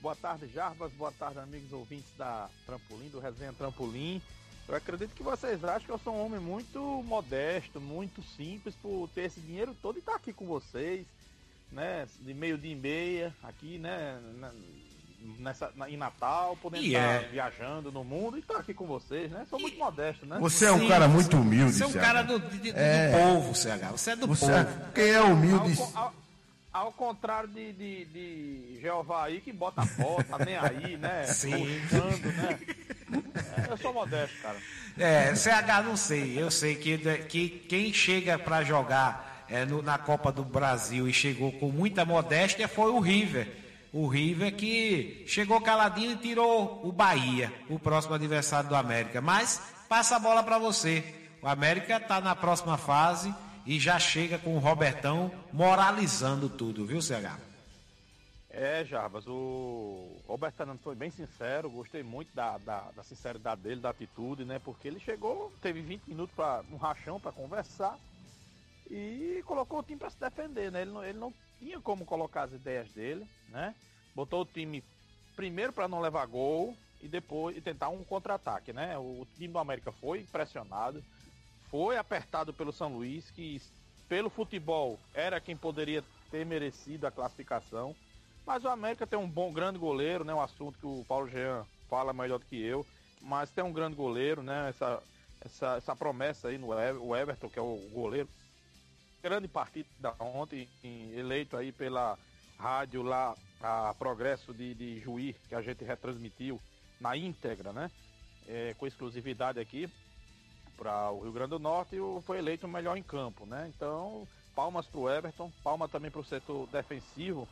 Boa tarde, Jarbas. Boa tarde, amigos ouvintes da Trampolim, do Resenha Trampolim. Eu acredito que vocês acham que eu sou um homem muito modesto, muito simples por ter esse dinheiro todo e estar aqui com vocês, né? De meio dia e meia, aqui, né? na- Nessa, na- em Natal, podendo E estar é. viajando no mundo e estar aqui com vocês, né? Sou muito modesto, né? Você é um Sim, cara muito humilde, Você é um CH. cara do, de- de- do É. povo, CH. Você é do Você povo. é- Quem é Ao, humilde... co- ao- ao contrário de, de, de Jeová aí, que bota a foto, tá nem aí, né? Sim. Né? É, eu sou modesto, cara. É, CH não sei. Eu sei que, que quem chega para jogar é, no- na Copa do Brasil e chegou com muita modéstia foi o River. O River que chegou caladinho e tirou o Bahia, o próximo adversário do América. Mas passa a bola para você. O América está na próxima fase e já chega com o Robertão moralizando tudo, viu, CH? É, Jarbas, o Roberto foi bem sincero, gostei muito da, da, da sinceridade dele, da atitude, né? Porque ele chegou, teve 20 minutos para um rachão para conversar e colocou o time para se defender, né? Ele não, ele não tinha como colocar as ideias dele, né? Botou o time primeiro para não levar gol e depois e tentar um contra-ataque, né? O, o time do América foi pressionado, foi apertado pelo São Luís, que pelo futebol era quem poderia ter merecido a classificação. Mas o América tem um bom, grande goleiro, né? Um assunto que o Paulo Jean fala melhor do que eu. Mas tem um grande goleiro, né? Essa, essa, essa promessa aí no Everton, que é o goleiro grande partida ontem, eleito aí pela rádio lá, a Progresso de, de Juí, que a gente retransmitiu na íntegra, né? É, com exclusividade aqui para o Rio Grande do Norte e foi eleito o melhor em campo, né? Então, palmas para o Everton, palma também para o setor defensivo,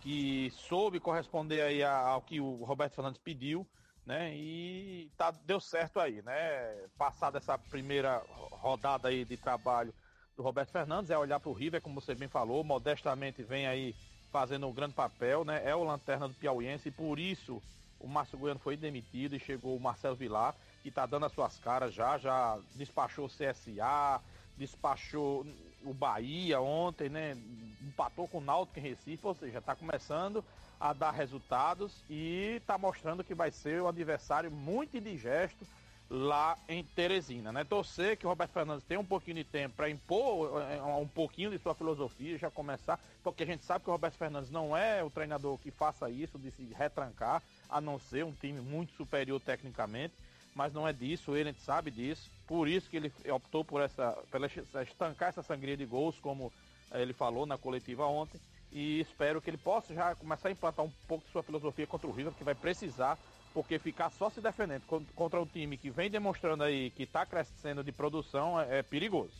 que soube corresponder aí ao que o Roberto Fernandes pediu, né? E tá, deu certo aí, né? Passada essa primeira rodada aí de trabalho do Roberto Fernandes, é olhar para o River, como você bem falou, modestamente vem aí fazendo um grande papel, né? É o lanterna do Piauiense e por isso o Márcio Goiano foi demitido e chegou o Marcelo Vilar, que está dando as suas caras já, já despachou o CSA, despachou o Bahia ontem, né? Empatou com o Náutico em Recife, ou seja, está começando a dar resultados e está mostrando que vai ser um adversário muito indigesto lá em Teresina, né? Torcer que o Roberto Fernandes tenha um pouquinho de tempo para impor é, um pouquinho de sua filosofia, já começar, porque a gente sabe que o Roberto Fernandes não é o treinador que faça isso, de se retrancar, a não ser um time muito superior tecnicamente, mas não é disso, ele sabe disso, por isso que ele optou por essa, pela estancar essa sangria de gols, como eh, ele falou na coletiva ontem, e espero que ele possa já começar a implantar um pouco de sua filosofia contra o River, que vai precisar porque ficar só se defendendo contra um time que vem demonstrando aí que está crescendo de produção é, é perigoso.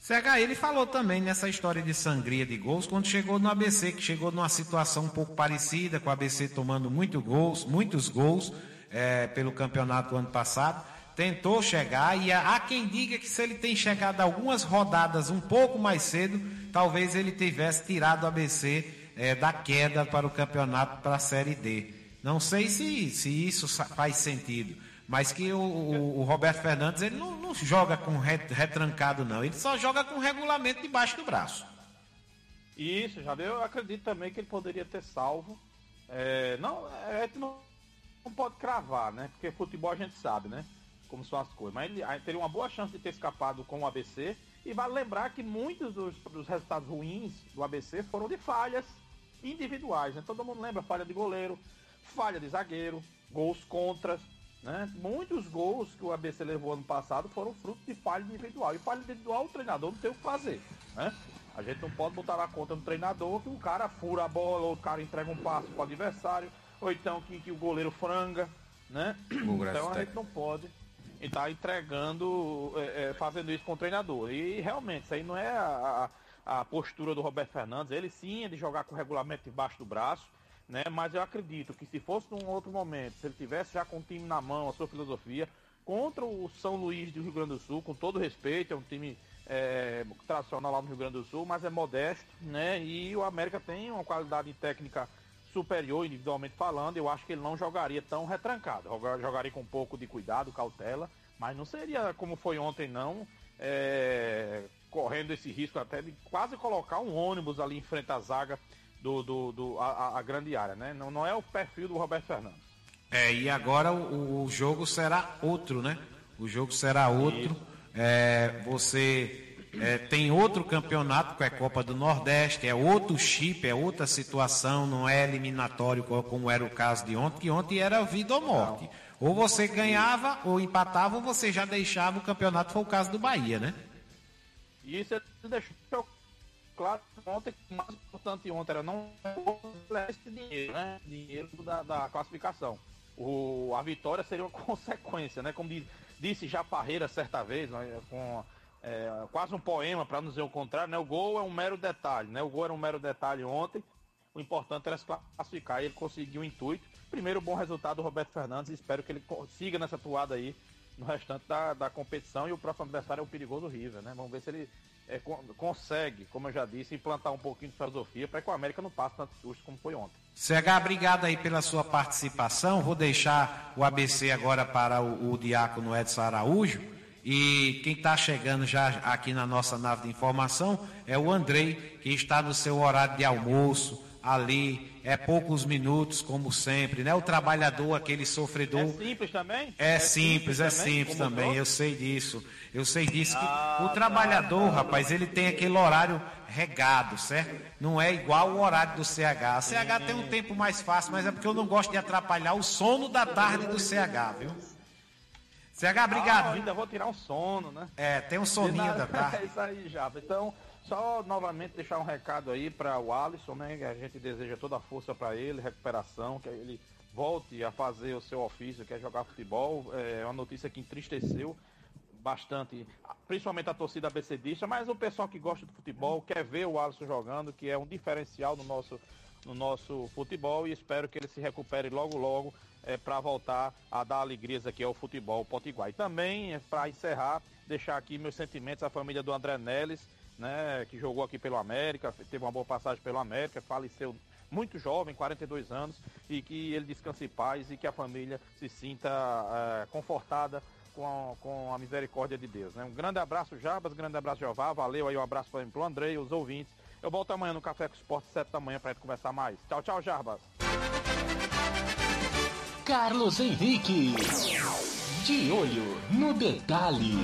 CH, ele falou também nessa história de sangria de gols quando chegou no ABC, que chegou numa situação um pouco parecida, com o ABC tomando muito gols, muitos gols é, pelo campeonato do ano passado. Tentou chegar e há quem diga que se ele tem chegado algumas rodadas um pouco mais cedo, talvez ele tivesse tirado o ABC é, da queda para o campeonato para a Série D. Não sei se, se isso faz sentido, mas que o, o, o Roberto Fernandes ele não, não, joga com retrancado, não. Ele só joga com regulamento debaixo do braço. Isso, já Eu acredito também que ele poderia ter salvo. É, não, é, não, não pode cravar, né? Porque futebol a gente sabe, né? Como são as coisas. Mas ele teria uma boa chance de ter escapado com o ABC. E vale lembrar que muitos dos, dos resultados ruins do ABC foram de falhas individuais, né? Todo mundo lembra falha de goleiro, falha de zagueiro, gols contras, né? Muitos gols que o ABC levou ano passado foram fruto de falha individual. E falha individual o treinador não tem o que fazer, né? A gente não pode botar na conta do treinador que o cara fura a bola, ou o cara entrega um passo para o adversário, ou então que, que o goleiro franga, né? Então a gente não pode estar entregando, é, é, fazendo isso com o treinador. E realmente, isso aí não é a, a, a postura do Roberto Fernandes. Ele sim é de jogar com o regulamento debaixo do braço né? Mas eu acredito que se fosse num outro momento, se ele tivesse já com o time na mão, a sua filosofia, contra o São Luís do Rio Grande do Sul, com todo respeito, é um time é, tradicional lá no Rio Grande do Sul, mas é modesto, né? E o América tem uma qualidade técnica superior, individualmente falando, eu acho que ele não jogaria tão retrancado. Jogaria com um pouco de cuidado, cautela, mas não seria como foi ontem, não. É, correndo esse risco até de quase colocar um ônibus ali em frente à zaga do, do, do a, a, grande área, né? Não, não é o perfil do Roberto Fernandes. É, e agora o, o jogo será outro, né? O jogo será outro. É, você é, tem outro campeonato que é a Copa do Nordeste, é outro chip, é outra situação, não é eliminatório como era o caso de ontem, que ontem era vida ou morte. Ou você ganhava ou empatava, ou você já deixava o campeonato, foi o caso do Bahia, né? E isso deixou claro, ontem, o mais importante ontem era não esse dinheiro, né? Dinheiro da, da classificação. O, a vitória seria uma consequência, né? Como diz, disse já Parreira certa vez, né? com é, quase um poema para não dizer o contrário, né? O gol é um mero detalhe, né? O gol era um mero detalhe ontem. O importante era se classificar e ele conseguiu o intuito. Primeiro bom resultado do Roberto Fernandes. Espero que ele siga nessa toada aí no restante da, da competição. E o próximo adversário é o perigoso River, né? Vamos ver se ele é, consegue, como eu já disse, implantar um pouquinho de filosofia para que o América não passe tanto susto como foi ontem. CH, obrigado aí pela sua participação. Vou deixar o ABC agora para o, o diácono Edson Araújo. E quem está chegando já aqui na nossa nave de informação é o Andrei, que está no seu horário de almoço, ali, é poucos minutos, como sempre, né? O trabalhador, aquele sofredor. É simples também? É, é simples, simples, é simples também, eu sei disso. Eu sei disso que ah, o trabalhador, tá, rapaz, ele tem aquele horário regado, certo? Não é igual o horário do CH. A CH tem um tempo mais fácil, mas é porque eu não gosto de atrapalhar o sono da tarde do CH, viu? CH, obrigado. Ah, ainda vou tirar um sono, né? É, tem um soninho da tarde. É isso aí, Japa. Então, só novamente deixar um recado aí para o Alisson, né? A gente deseja toda a força para ele, recuperação, que ele volte a fazer o seu ofício, que é jogar futebol. É uma notícia que entristeceu bastante, principalmente a torcida ABCdista, mas o pessoal que gosta do futebol quer ver o Alisson jogando, que é um diferencial no nosso, no nosso futebol e espero que ele se recupere logo logo é, para voltar a dar alegrias aqui ao futebol potiguar. E também, é, para encerrar, deixar aqui meus sentimentos à família do André Neles, né, que jogou aqui pelo América, teve uma boa passagem pelo América, faleceu muito jovem, 42 anos, e que ele descanse em paz e que a família se sinta é, confortada com a, com a misericórdia de Deus. Né? Um grande abraço, Jabas, grande abraço, Jeová. Valeu aí, um abraço para o Andrei, os ouvintes. Eu volto amanhã no Café com Esporte, 7 da manhã, para gente conversar mais. Tchau, tchau, Jarbas. Carlos Henrique. De olho no detalhe.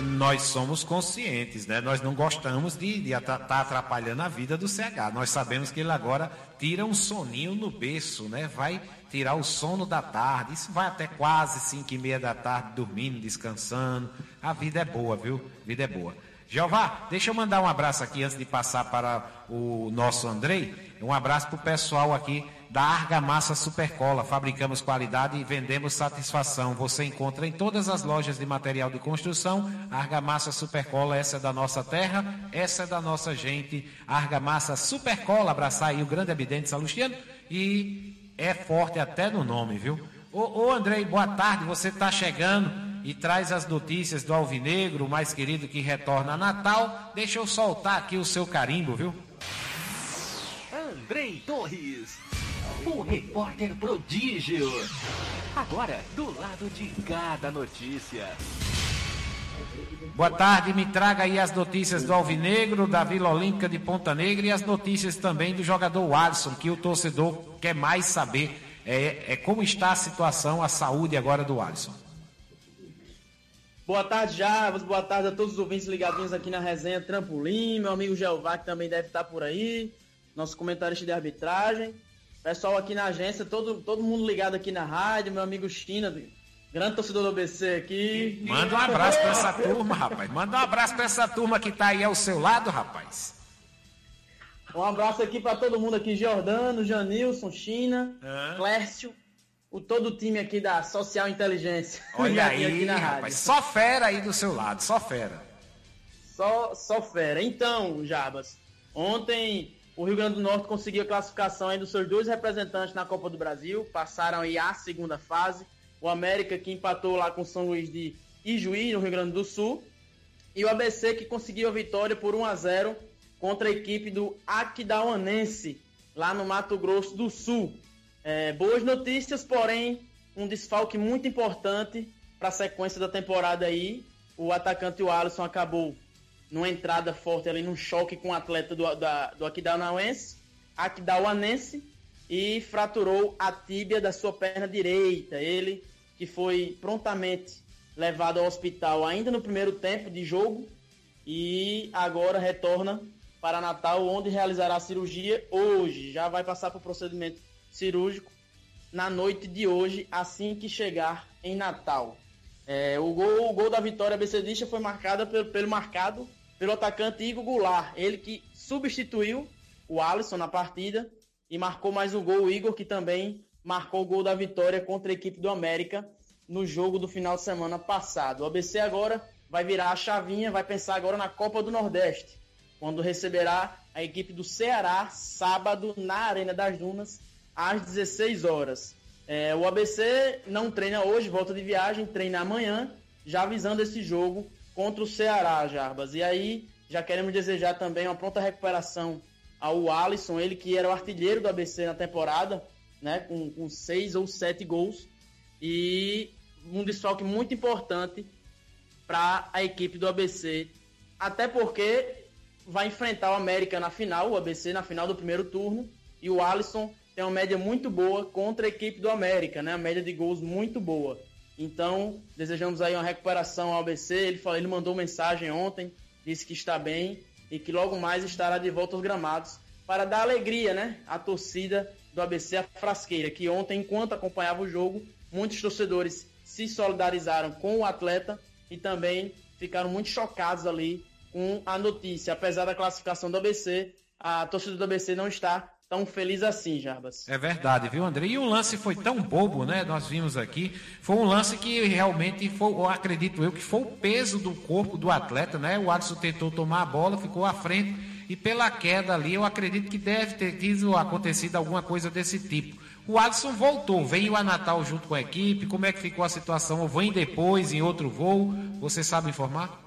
Nós somos conscientes, né? Nós não gostamos de estar tá atrapalhando a vida do CH. Nós sabemos que ele agora tira um soninho no berço, né? Vai tirar o sono da tarde. Isso vai até quase 5 e meia da tarde, dormindo, descansando. A vida é boa, viu? A vida é boa. Jeová, deixa eu mandar um abraço aqui antes de passar para o nosso Andrei. Um abraço para o pessoal aqui da Argamassa Supercola. Fabricamos qualidade e vendemos satisfação. Você encontra em todas as lojas de material de construção. Argamassa Supercola, essa é da nossa terra, essa é da nossa gente. Argamassa Supercola, abraçar aí o grande evidente Salustiano. E é forte até no nome, viu? Ô, ô Andrei, boa tarde. Você está chegando e traz as notícias do Alvinegro, o mais querido que retorna a Natal. Deixa eu soltar aqui o seu carimbo, viu? Andrei Torres, o repórter prodígio. Agora, do lado de cada notícia. Boa tarde, me traga aí as notícias do Alvinegro, da Vila Olímpica de Ponta Negra e as notícias também do jogador Alisson, que o torcedor quer mais saber é, é como está a situação, a saúde agora do Alisson. Boa tarde, Javas. Boa tarde a todos os ouvintes ligadinhos aqui na resenha Trampolim. Meu amigo Jeová, que também deve estar por aí. Nosso comentarista de arbitragem. Pessoal aqui na agência, todo, todo mundo ligado aqui na rádio. Meu amigo China, grande torcedor do ABC aqui. Manda um abraço para essa turma, rapaz. Manda um abraço para essa turma que está aí ao seu lado, rapaz. Um abraço aqui para todo mundo aqui, Jordano, Janilson, China, é. Clércio, o todo o time aqui da Social Inteligência. Olha aí, rapaz, só fera aí do seu lado, só fera. Só, só fera. Então, Jabas, ontem o Rio Grande do Norte conseguiu a classificação aí dos seus dois representantes na Copa do Brasil, passaram aí a segunda fase. O América que empatou lá com São Luís de Ijuí, no Rio Grande do Sul, e o ABC que conseguiu a vitória por 1 a 0 contra a equipe do Aquidauanense, lá no Mato Grosso do Sul. É, boas notícias, porém, um desfalque muito importante para a sequência da temporada aí. O atacante o Alisson acabou numa entrada forte ali, num choque com o atleta do, da, do Aquidauanense, Aquidauanense e fraturou a tíbia da sua perna direita. Ele que foi prontamente levado ao hospital ainda no primeiro tempo de jogo e agora retorna para Natal, onde realizará a cirurgia hoje. Já vai passar por procedimento cirúrgico na noite de hoje, assim que chegar em Natal. É, o, gol, o gol da vitória BCDista foi marcado pelo, pelo marcado pelo atacante Igor Goulart, ele que substituiu o Alisson na partida e marcou mais um gol, o Igor que também marcou o gol da vitória contra a equipe do América no jogo do final de semana passado. O ABC agora vai virar a chavinha, vai pensar agora na Copa do Nordeste, quando receberá a equipe do Ceará sábado na Arena das Dunas às 16 horas. É, o ABC não treina hoje, volta de viagem, treina amanhã, já avisando esse jogo contra o Ceará, Jarbas. E aí já queremos desejar também uma pronta recuperação ao Alisson, ele que era o artilheiro do ABC na temporada, né, com, com seis ou sete gols. E um desfalque muito importante para a equipe do ABC. Até porque vai enfrentar o América na final, o ABC na final do primeiro turno. E o Alisson tem uma média muito boa contra a equipe do América, né? A média de gols muito boa. Então, desejamos aí uma recuperação ao ABC. Ele, falou, ele mandou mensagem ontem, disse que está bem e que logo mais estará de volta aos gramados para dar alegria, né? À torcida do ABC a Frasqueira, que ontem, enquanto acompanhava o jogo, muitos torcedores se solidarizaram com o atleta e também ficaram muito chocados ali com a notícia. Apesar da classificação do ABC, a torcida do ABC não está tão feliz assim, Jarbas. É verdade, viu, André? E o lance foi tão bobo, né? Nós vimos aqui. Foi um lance que realmente foi, eu acredito eu, que foi o peso do corpo do atleta, né? O Alisson tentou tomar a bola, ficou à frente. E pela queda ali, eu acredito que deve ter tido acontecido alguma coisa desse tipo. O Alisson voltou, veio a Natal junto com a equipe. Como é que ficou a situação? Ou vem depois em outro voo? Você sabe informar?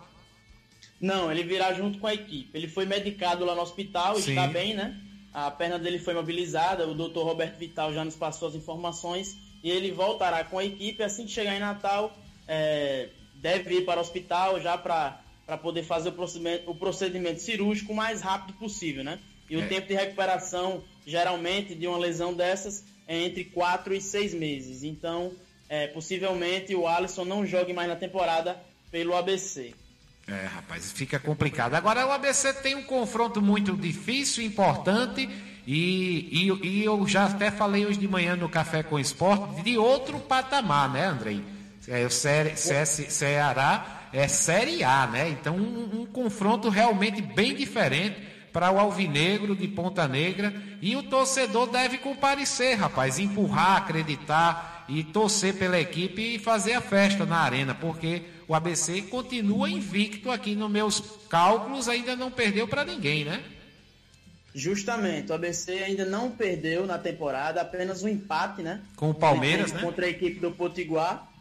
Não, ele virá junto com a equipe. Ele foi medicado lá no hospital, Sim. está bem, né? A perna dele foi mobilizada, o doutor Roberto Vital já nos passou as informações e ele voltará com a equipe. Assim que chegar em Natal, é, deve ir para o hospital já para poder fazer o procedimento, o procedimento cirúrgico o mais rápido possível, né? E o é. tempo de recuperação, geralmente, de uma lesão dessas é entre 4 e 6 meses. Então, é, possivelmente o Alisson não jogue mais na temporada pelo ABC. É, rapaz, fica complicado. Agora o ABC tem um confronto muito difícil, importante, e, e, e eu já até falei hoje de manhã no Café com Esporte de outro patamar, né, Andrei? É, o CS, Ceará é Série A, né? Então um, um confronto realmente bem diferente para o Alvinegro de Ponta Negra e o torcedor deve comparecer, rapaz, empurrar, acreditar e torcer pela equipe e fazer a festa na arena, porque o ABC continua invicto aqui nos meus cálculos, ainda não perdeu para ninguém, né? Justamente, o ABC ainda não perdeu na temporada, apenas um empate, né? Com o Palmeiras, né? Contra a equipe do Potiguar.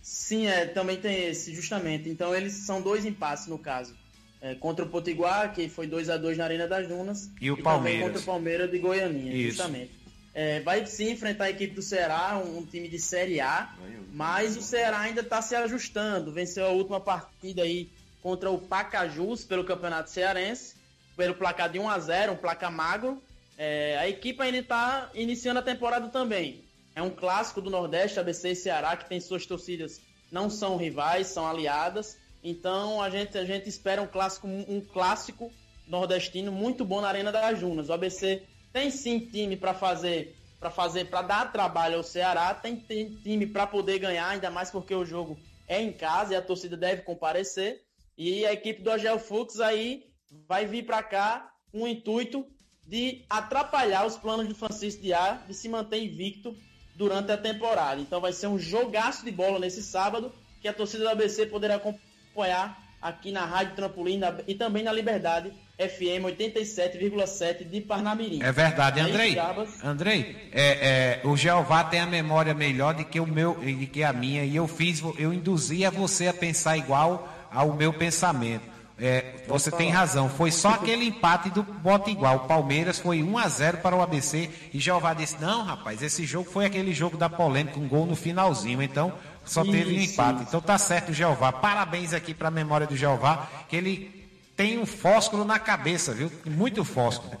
Sim, é, também tem esse, justamente. Então eles são dois empates no caso. É, contra o Potiguar, que foi 2 a 2 na Arena das Dunas. E o e Palmeiras. contra o Palmeiras de Goianinha, Isso. justamente. É, vai sim enfrentar a equipe do Ceará, um, um time de Série A, mas o Ceará ainda está se ajustando. Venceu a última partida aí contra o Pacajus pelo Campeonato Cearense, pelo placar de 1 a 0 um placar magro. É, a equipe ainda está iniciando a temporada também. É um clássico do Nordeste, ABC e Ceará, que tem suas torcidas, não são rivais, são aliadas. Então a gente, a gente espera um clássico, um clássico nordestino muito bom na Arena das Junas. O ABC tem sim time para fazer, para fazer, para dar trabalho ao Ceará, tem, tem time para poder ganhar, ainda mais porque o jogo é em casa e a torcida deve comparecer. E a equipe do Agel Fux aí vai vir para cá com o intuito de atrapalhar os planos do Francisco A de se manter invicto durante a temporada. Então vai ser um jogaço de bola nesse sábado que a torcida do ABC poderá acompanhar aqui na Rádio Trampolim e também na Liberdade FM 87,7 de Parnamirim. É verdade, Andrei. Andrei, é, é, o Jeová tem a memória melhor do que o meu, de que a minha, e eu fiz, eu induzia você a pensar igual ao meu pensamento. É, você tem razão, foi só aquele empate do bota igual. O Palmeiras foi 1 a 0 para o ABC e Jeová disse: "Não, rapaz, esse jogo foi aquele jogo da polêmica, um gol no finalzinho". Então, só isso, teve um empate. Então tá certo, Jeová. Parabéns aqui para a memória do Jeová, que ele tem um fósforo na cabeça, viu? Muito fósforo.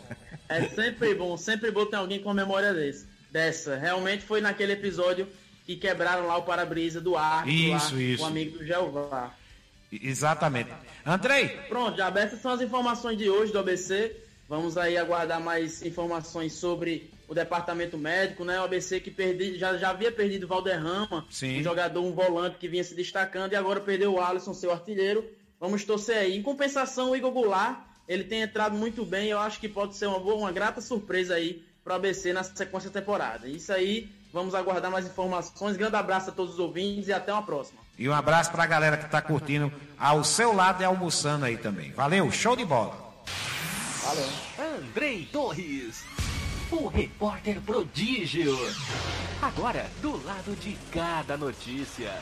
É sempre bom, sempre bom ter alguém com a memória desse, dessa. Realmente foi naquele episódio que quebraram lá o para-brisa do ar, isso, lá, isso. o amigo do Jeová. Exatamente. Andrei. Pronto, já essas são as informações de hoje do ABC. Vamos aí aguardar mais informações sobre o departamento médico, né? O ABC que perdi, já, já havia perdido o Valderrama, Sim. um jogador, um volante que vinha se destacando, e agora perdeu o Alisson, seu artilheiro. Vamos torcer aí. Em compensação, o Igor Goulart, ele tem entrado muito bem. Eu acho que pode ser uma boa, uma grata surpresa aí para o ABC na sequência da temporada. Isso aí, vamos aguardar mais informações. Grande abraço a todos os ouvintes e até uma próxima. E um abraço para a galera que está curtindo ao seu lado e almoçando aí também. Valeu, show de bola. Valeu. Andrei Torres. O repórter prodígio. Agora, do lado de cada notícia.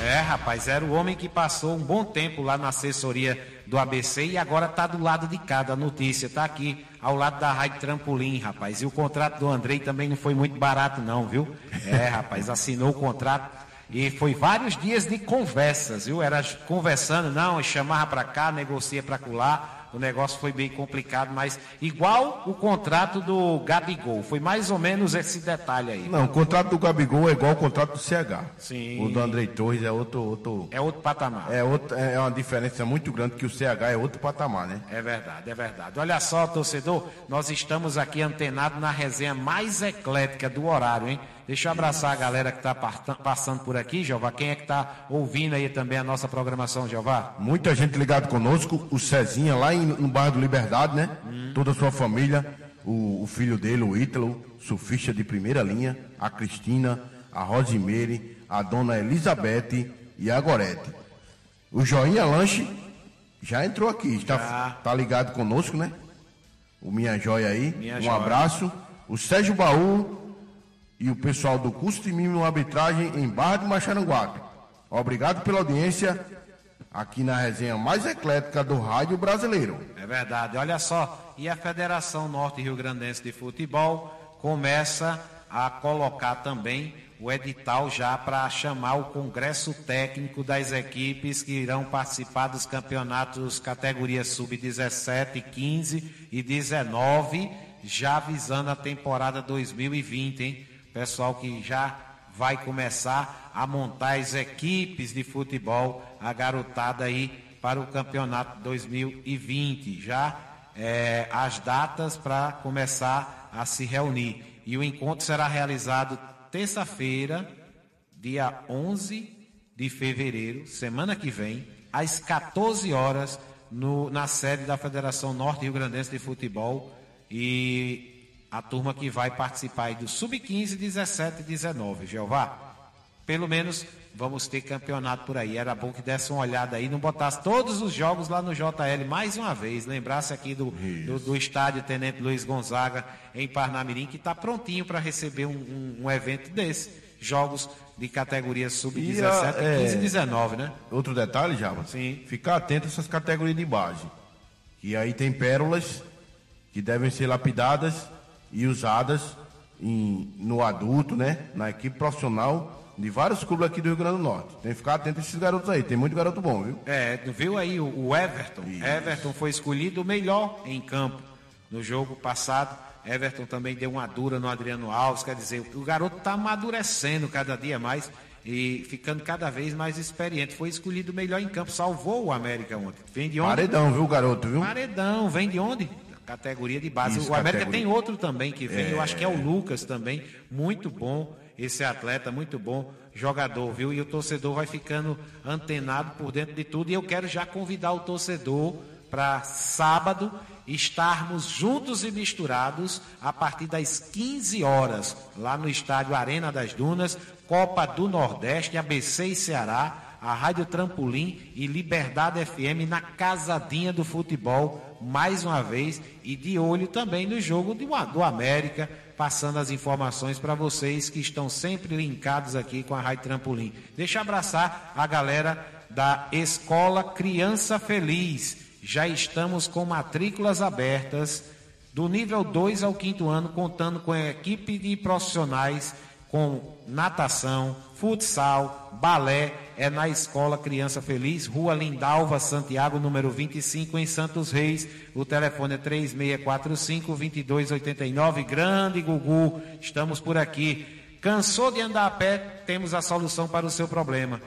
É, rapaz, era o homem que passou um bom tempo lá na assessoria do ABC e agora tá do lado de cada notícia. Tá aqui ao lado da Rádio Trampolim, rapaz. E o contrato do Andrei também não foi muito barato, não, viu? É, rapaz, assinou o contrato e foi vários dias de conversas, viu? Era conversando, não, chamava para cá, negocia para colar o negócio foi bem complicado, mas igual o contrato do Gabigol, foi mais ou menos esse detalhe aí. Não, o contrato do Gabigol é igual o contrato do CH. Sim. O do Andrei Torres é outro, outro. É outro patamar. É, outro, é uma diferença muito grande que o CH é outro patamar, né? É verdade, é verdade. Olha só, torcedor, nós estamos aqui antenados na resenha mais eclética do horário, hein? Deixa eu abraçar a galera que está passando por aqui, Jeová. Quem é que está ouvindo aí também a nossa programação, Jeová? Muita gente ligada conosco, o Cezinha lá em, no bairro do Liberdade, né? Hum. Toda a sua família, o, o, filho dele, o Ítalo, surfista de primeira linha, a Cristina, a Rosimeire, a dona Elizabeth e a Gorete. O Joinha Lanche já entrou aqui, está tá ligado conosco, né? O Minha Joia aí, Minha um joia. abraço. O Sérgio Baú e o pessoal do de mínimo arbitragem em Barra de Macharanguape. Obrigado pela audiência aqui na resenha mais eclética do rádio brasileiro. É verdade, olha só, e a Federação Norte Rio Grandense de Futebol começa a colocar também o edital já para chamar o congresso técnico das equipes que irão participar dos campeonatos categorias sub-17, 15 e 19, já visando a temporada 2020, hein? Pessoal que já vai começar a montar as equipes de futebol, a garotada aí para o campeonato 2020. Já é, as datas para começar a se reunir. E o encontro será realizado terça-feira, dia 11 de fevereiro, semana que vem, às 14 horas, no, na sede da Federação Norte Rio Grandense de Futebol. E a turma que vai participar do Sub-15, 17 e 19, Jeová. Pelo menos vamos ter campeonato por aí. Era bom que desse uma olhada aí, não botasse todos os jogos lá no JL mais uma vez. Lembrasse aqui do, do, do, estádio Tenente Luiz Gonzaga em Parnamirim, que está prontinho para receber um, um, um, evento desse. Jogos de categoria sub-17, é, 15 e 19, né? Outro detalhe, Java. Sim. Ficar atento a essas categorias de base. E aí tem pérolas que devem ser lapidadas e usadas em, no adulto, né? Na equipe profissional de vários clubes aqui do Rio Grande do Norte. Tem que ficar atento a esses garotos aí. Tem muito garoto bom, viu? É, viu aí o, Everton? Isso. Everton foi escolhido o melhor em campo no jogo passado. Everton também deu uma dura no Adriano Alves. Quer dizer, o garoto está amadurecendo cada dia mais e ficando cada vez mais experiente. Foi escolhido o melhor em campo, salvou o América ontem. Vem de onde? Paredão, viu, garoto, viu? Paredão, vem de onde? Categoria de base. Isso, o América categoria. tem outro também que vem, é... eu acho que é o Lucas também, muito bom esse atleta, muito bom jogador, viu? E o torcedor vai ficando antenado por dentro de tudo. E eu quero já convidar o torcedor para sábado estarmos juntos e misturados a partir das 15 horas, lá no estádio Arena das Dunas, Copa do Nordeste, ABC e Ceará, a Rádio Trampolim e Liberdade FM na casadinha do futebol, mais uma vez, e de olho também no jogo do, América passando as informações para vocês que estão sempre linkados aqui com a Rádio Trampolim. Deixa eu abraçar a galera da Escola Criança Feliz. Já estamos com matrículas abertas do nível 2 ao quinto ano, contando com a equipe de profissionais com natação, futsal, balé, é na Escola Criança Feliz, Rua Lindalva, Santiago, número 25, em Santos Reis. O telefone é 3645-2289. Grande Gugu, estamos por aqui. Cansou de andar a pé? Temos a solução para o seu problema.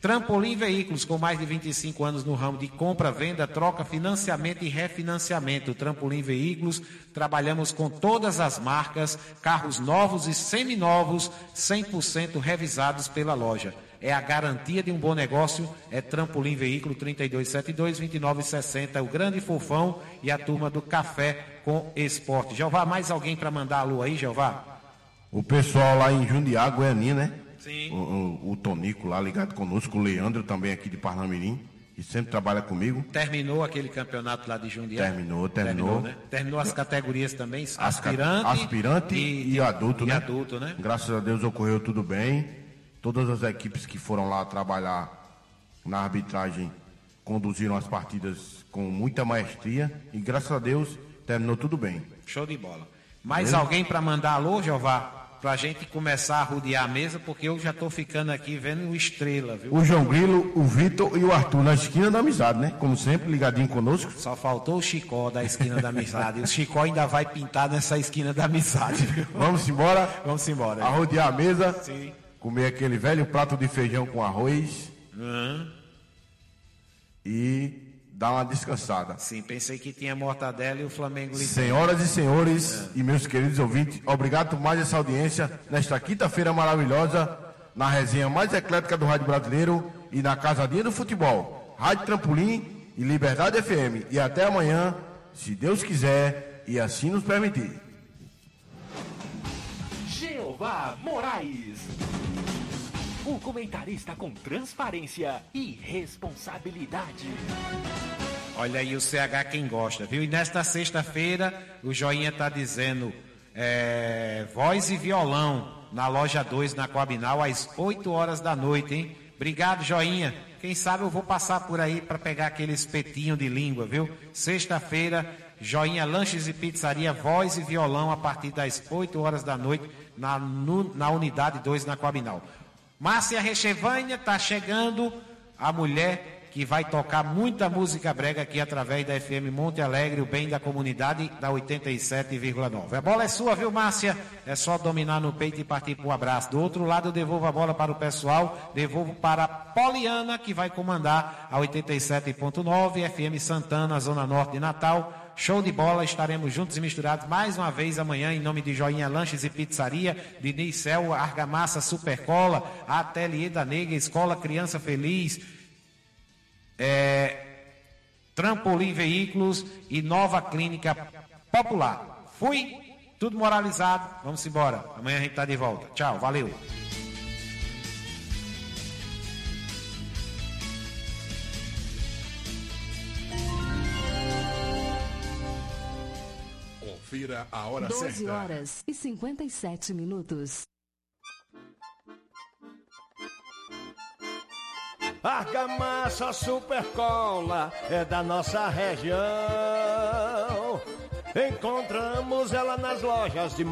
Trampolim Veículos, com mais de 25 anos no ramo de compra, venda, troca, financiamento e refinanciamento. Trampolim Veículos, trabalhamos com todas as marcas, carros novos e seminovos, 100% revisados pela loja. É a garantia de um bom negócio, é Trampolim Veículo 3272-2960, o grande fofão e a turma do Café com Esporte. Jeová, mais alguém para mandar alô aí, Jeová? O pessoal lá em Jundiá, Goiânia, né? Sim. O, o, o, Tonico lá ligado conosco, o Leandro também aqui de Parnamirim, que sempre trabalha comigo. Terminou aquele campeonato lá de Jundiaí? Terminou, terminou. Terminou, né? terminou as categorias também, aspirante, aspirante e, e, adulto, e né? adulto, né? Graças a Deus ocorreu tudo bem. Todas as equipes que foram lá trabalhar na arbitragem conduziram as partidas com muita maestria e graças a Deus terminou tudo bem. Show de bola. Mais alguém para mandar alô, Jeová? Para a gente começar a rodear a mesa, porque eu já estou ficando aqui vendo o estrela, viu? O João Grilo, o Vitor e o Arthur na esquina da amizade, né? Como sempre, ligadinho conosco. Só faltou o Chicó da esquina da amizade. o Chicó ainda vai pintar nessa esquina da amizade. Viu? Vamos embora? Vamos embora. A rodear a mesa. Sim. Comer aquele velho prato de feijão com arroz. Uhum. E dar uma descansada. Sim, pensei que tinha mortadela e o Flamengo lhe Senhoras e senhores e meus queridos ouvintes, obrigado por mais essa audiência nesta quinta-feira maravilhosa, na resenha mais eclética do Rádio Brasileiro e na Casadinha do Futebol, Rádio Trampolim e Liberdade FM. E até amanhã, se Deus quiser e assim nos permitir. Jeová Moraes. O comentarista com transparência e responsabilidade. Olha aí o CH quem gosta, viu? E nesta sexta-feira o Joinha tá dizendo é, voz e violão na loja 2 na Coabinal às 8 horas da noite, hein? Obrigado, Joinha. Quem sabe eu vou passar por aí para pegar aquele espetinho de língua, viu? Sexta-feira, Joinha Lanches e Pizzaria, voz e violão a partir das 8 horas da noite na, na unidade 2 na Coabinal. Márcia Rechevânia está chegando, a mulher que vai tocar muita música brega aqui através da FM Monte Alegre, o bem da comunidade, da 87,9. A bola é sua, viu, Márcia? É só dominar no peito e partir para o abraço. Do outro lado, eu devolvo a bola para o pessoal, devolvo para a Poliana, que vai comandar a 87,9, FM Santana, Zona Norte de Natal. Show de bola, estaremos juntos e misturados mais uma vez amanhã em nome de Joinha Lanches e Pizzaria, de Nicel, Argamassa Supercola, Ateliê da Negra, Escola Criança Feliz, é, Trampolim Veículos e Nova Clínica Popular. Fui, tudo moralizado, vamos embora. Amanhã a gente tá de volta. Tchau, valeu. Confira a hora 12 certa. horas e 57 minutos. Argamassa Supercola é da nossa região. Encontramos ela nas lojas de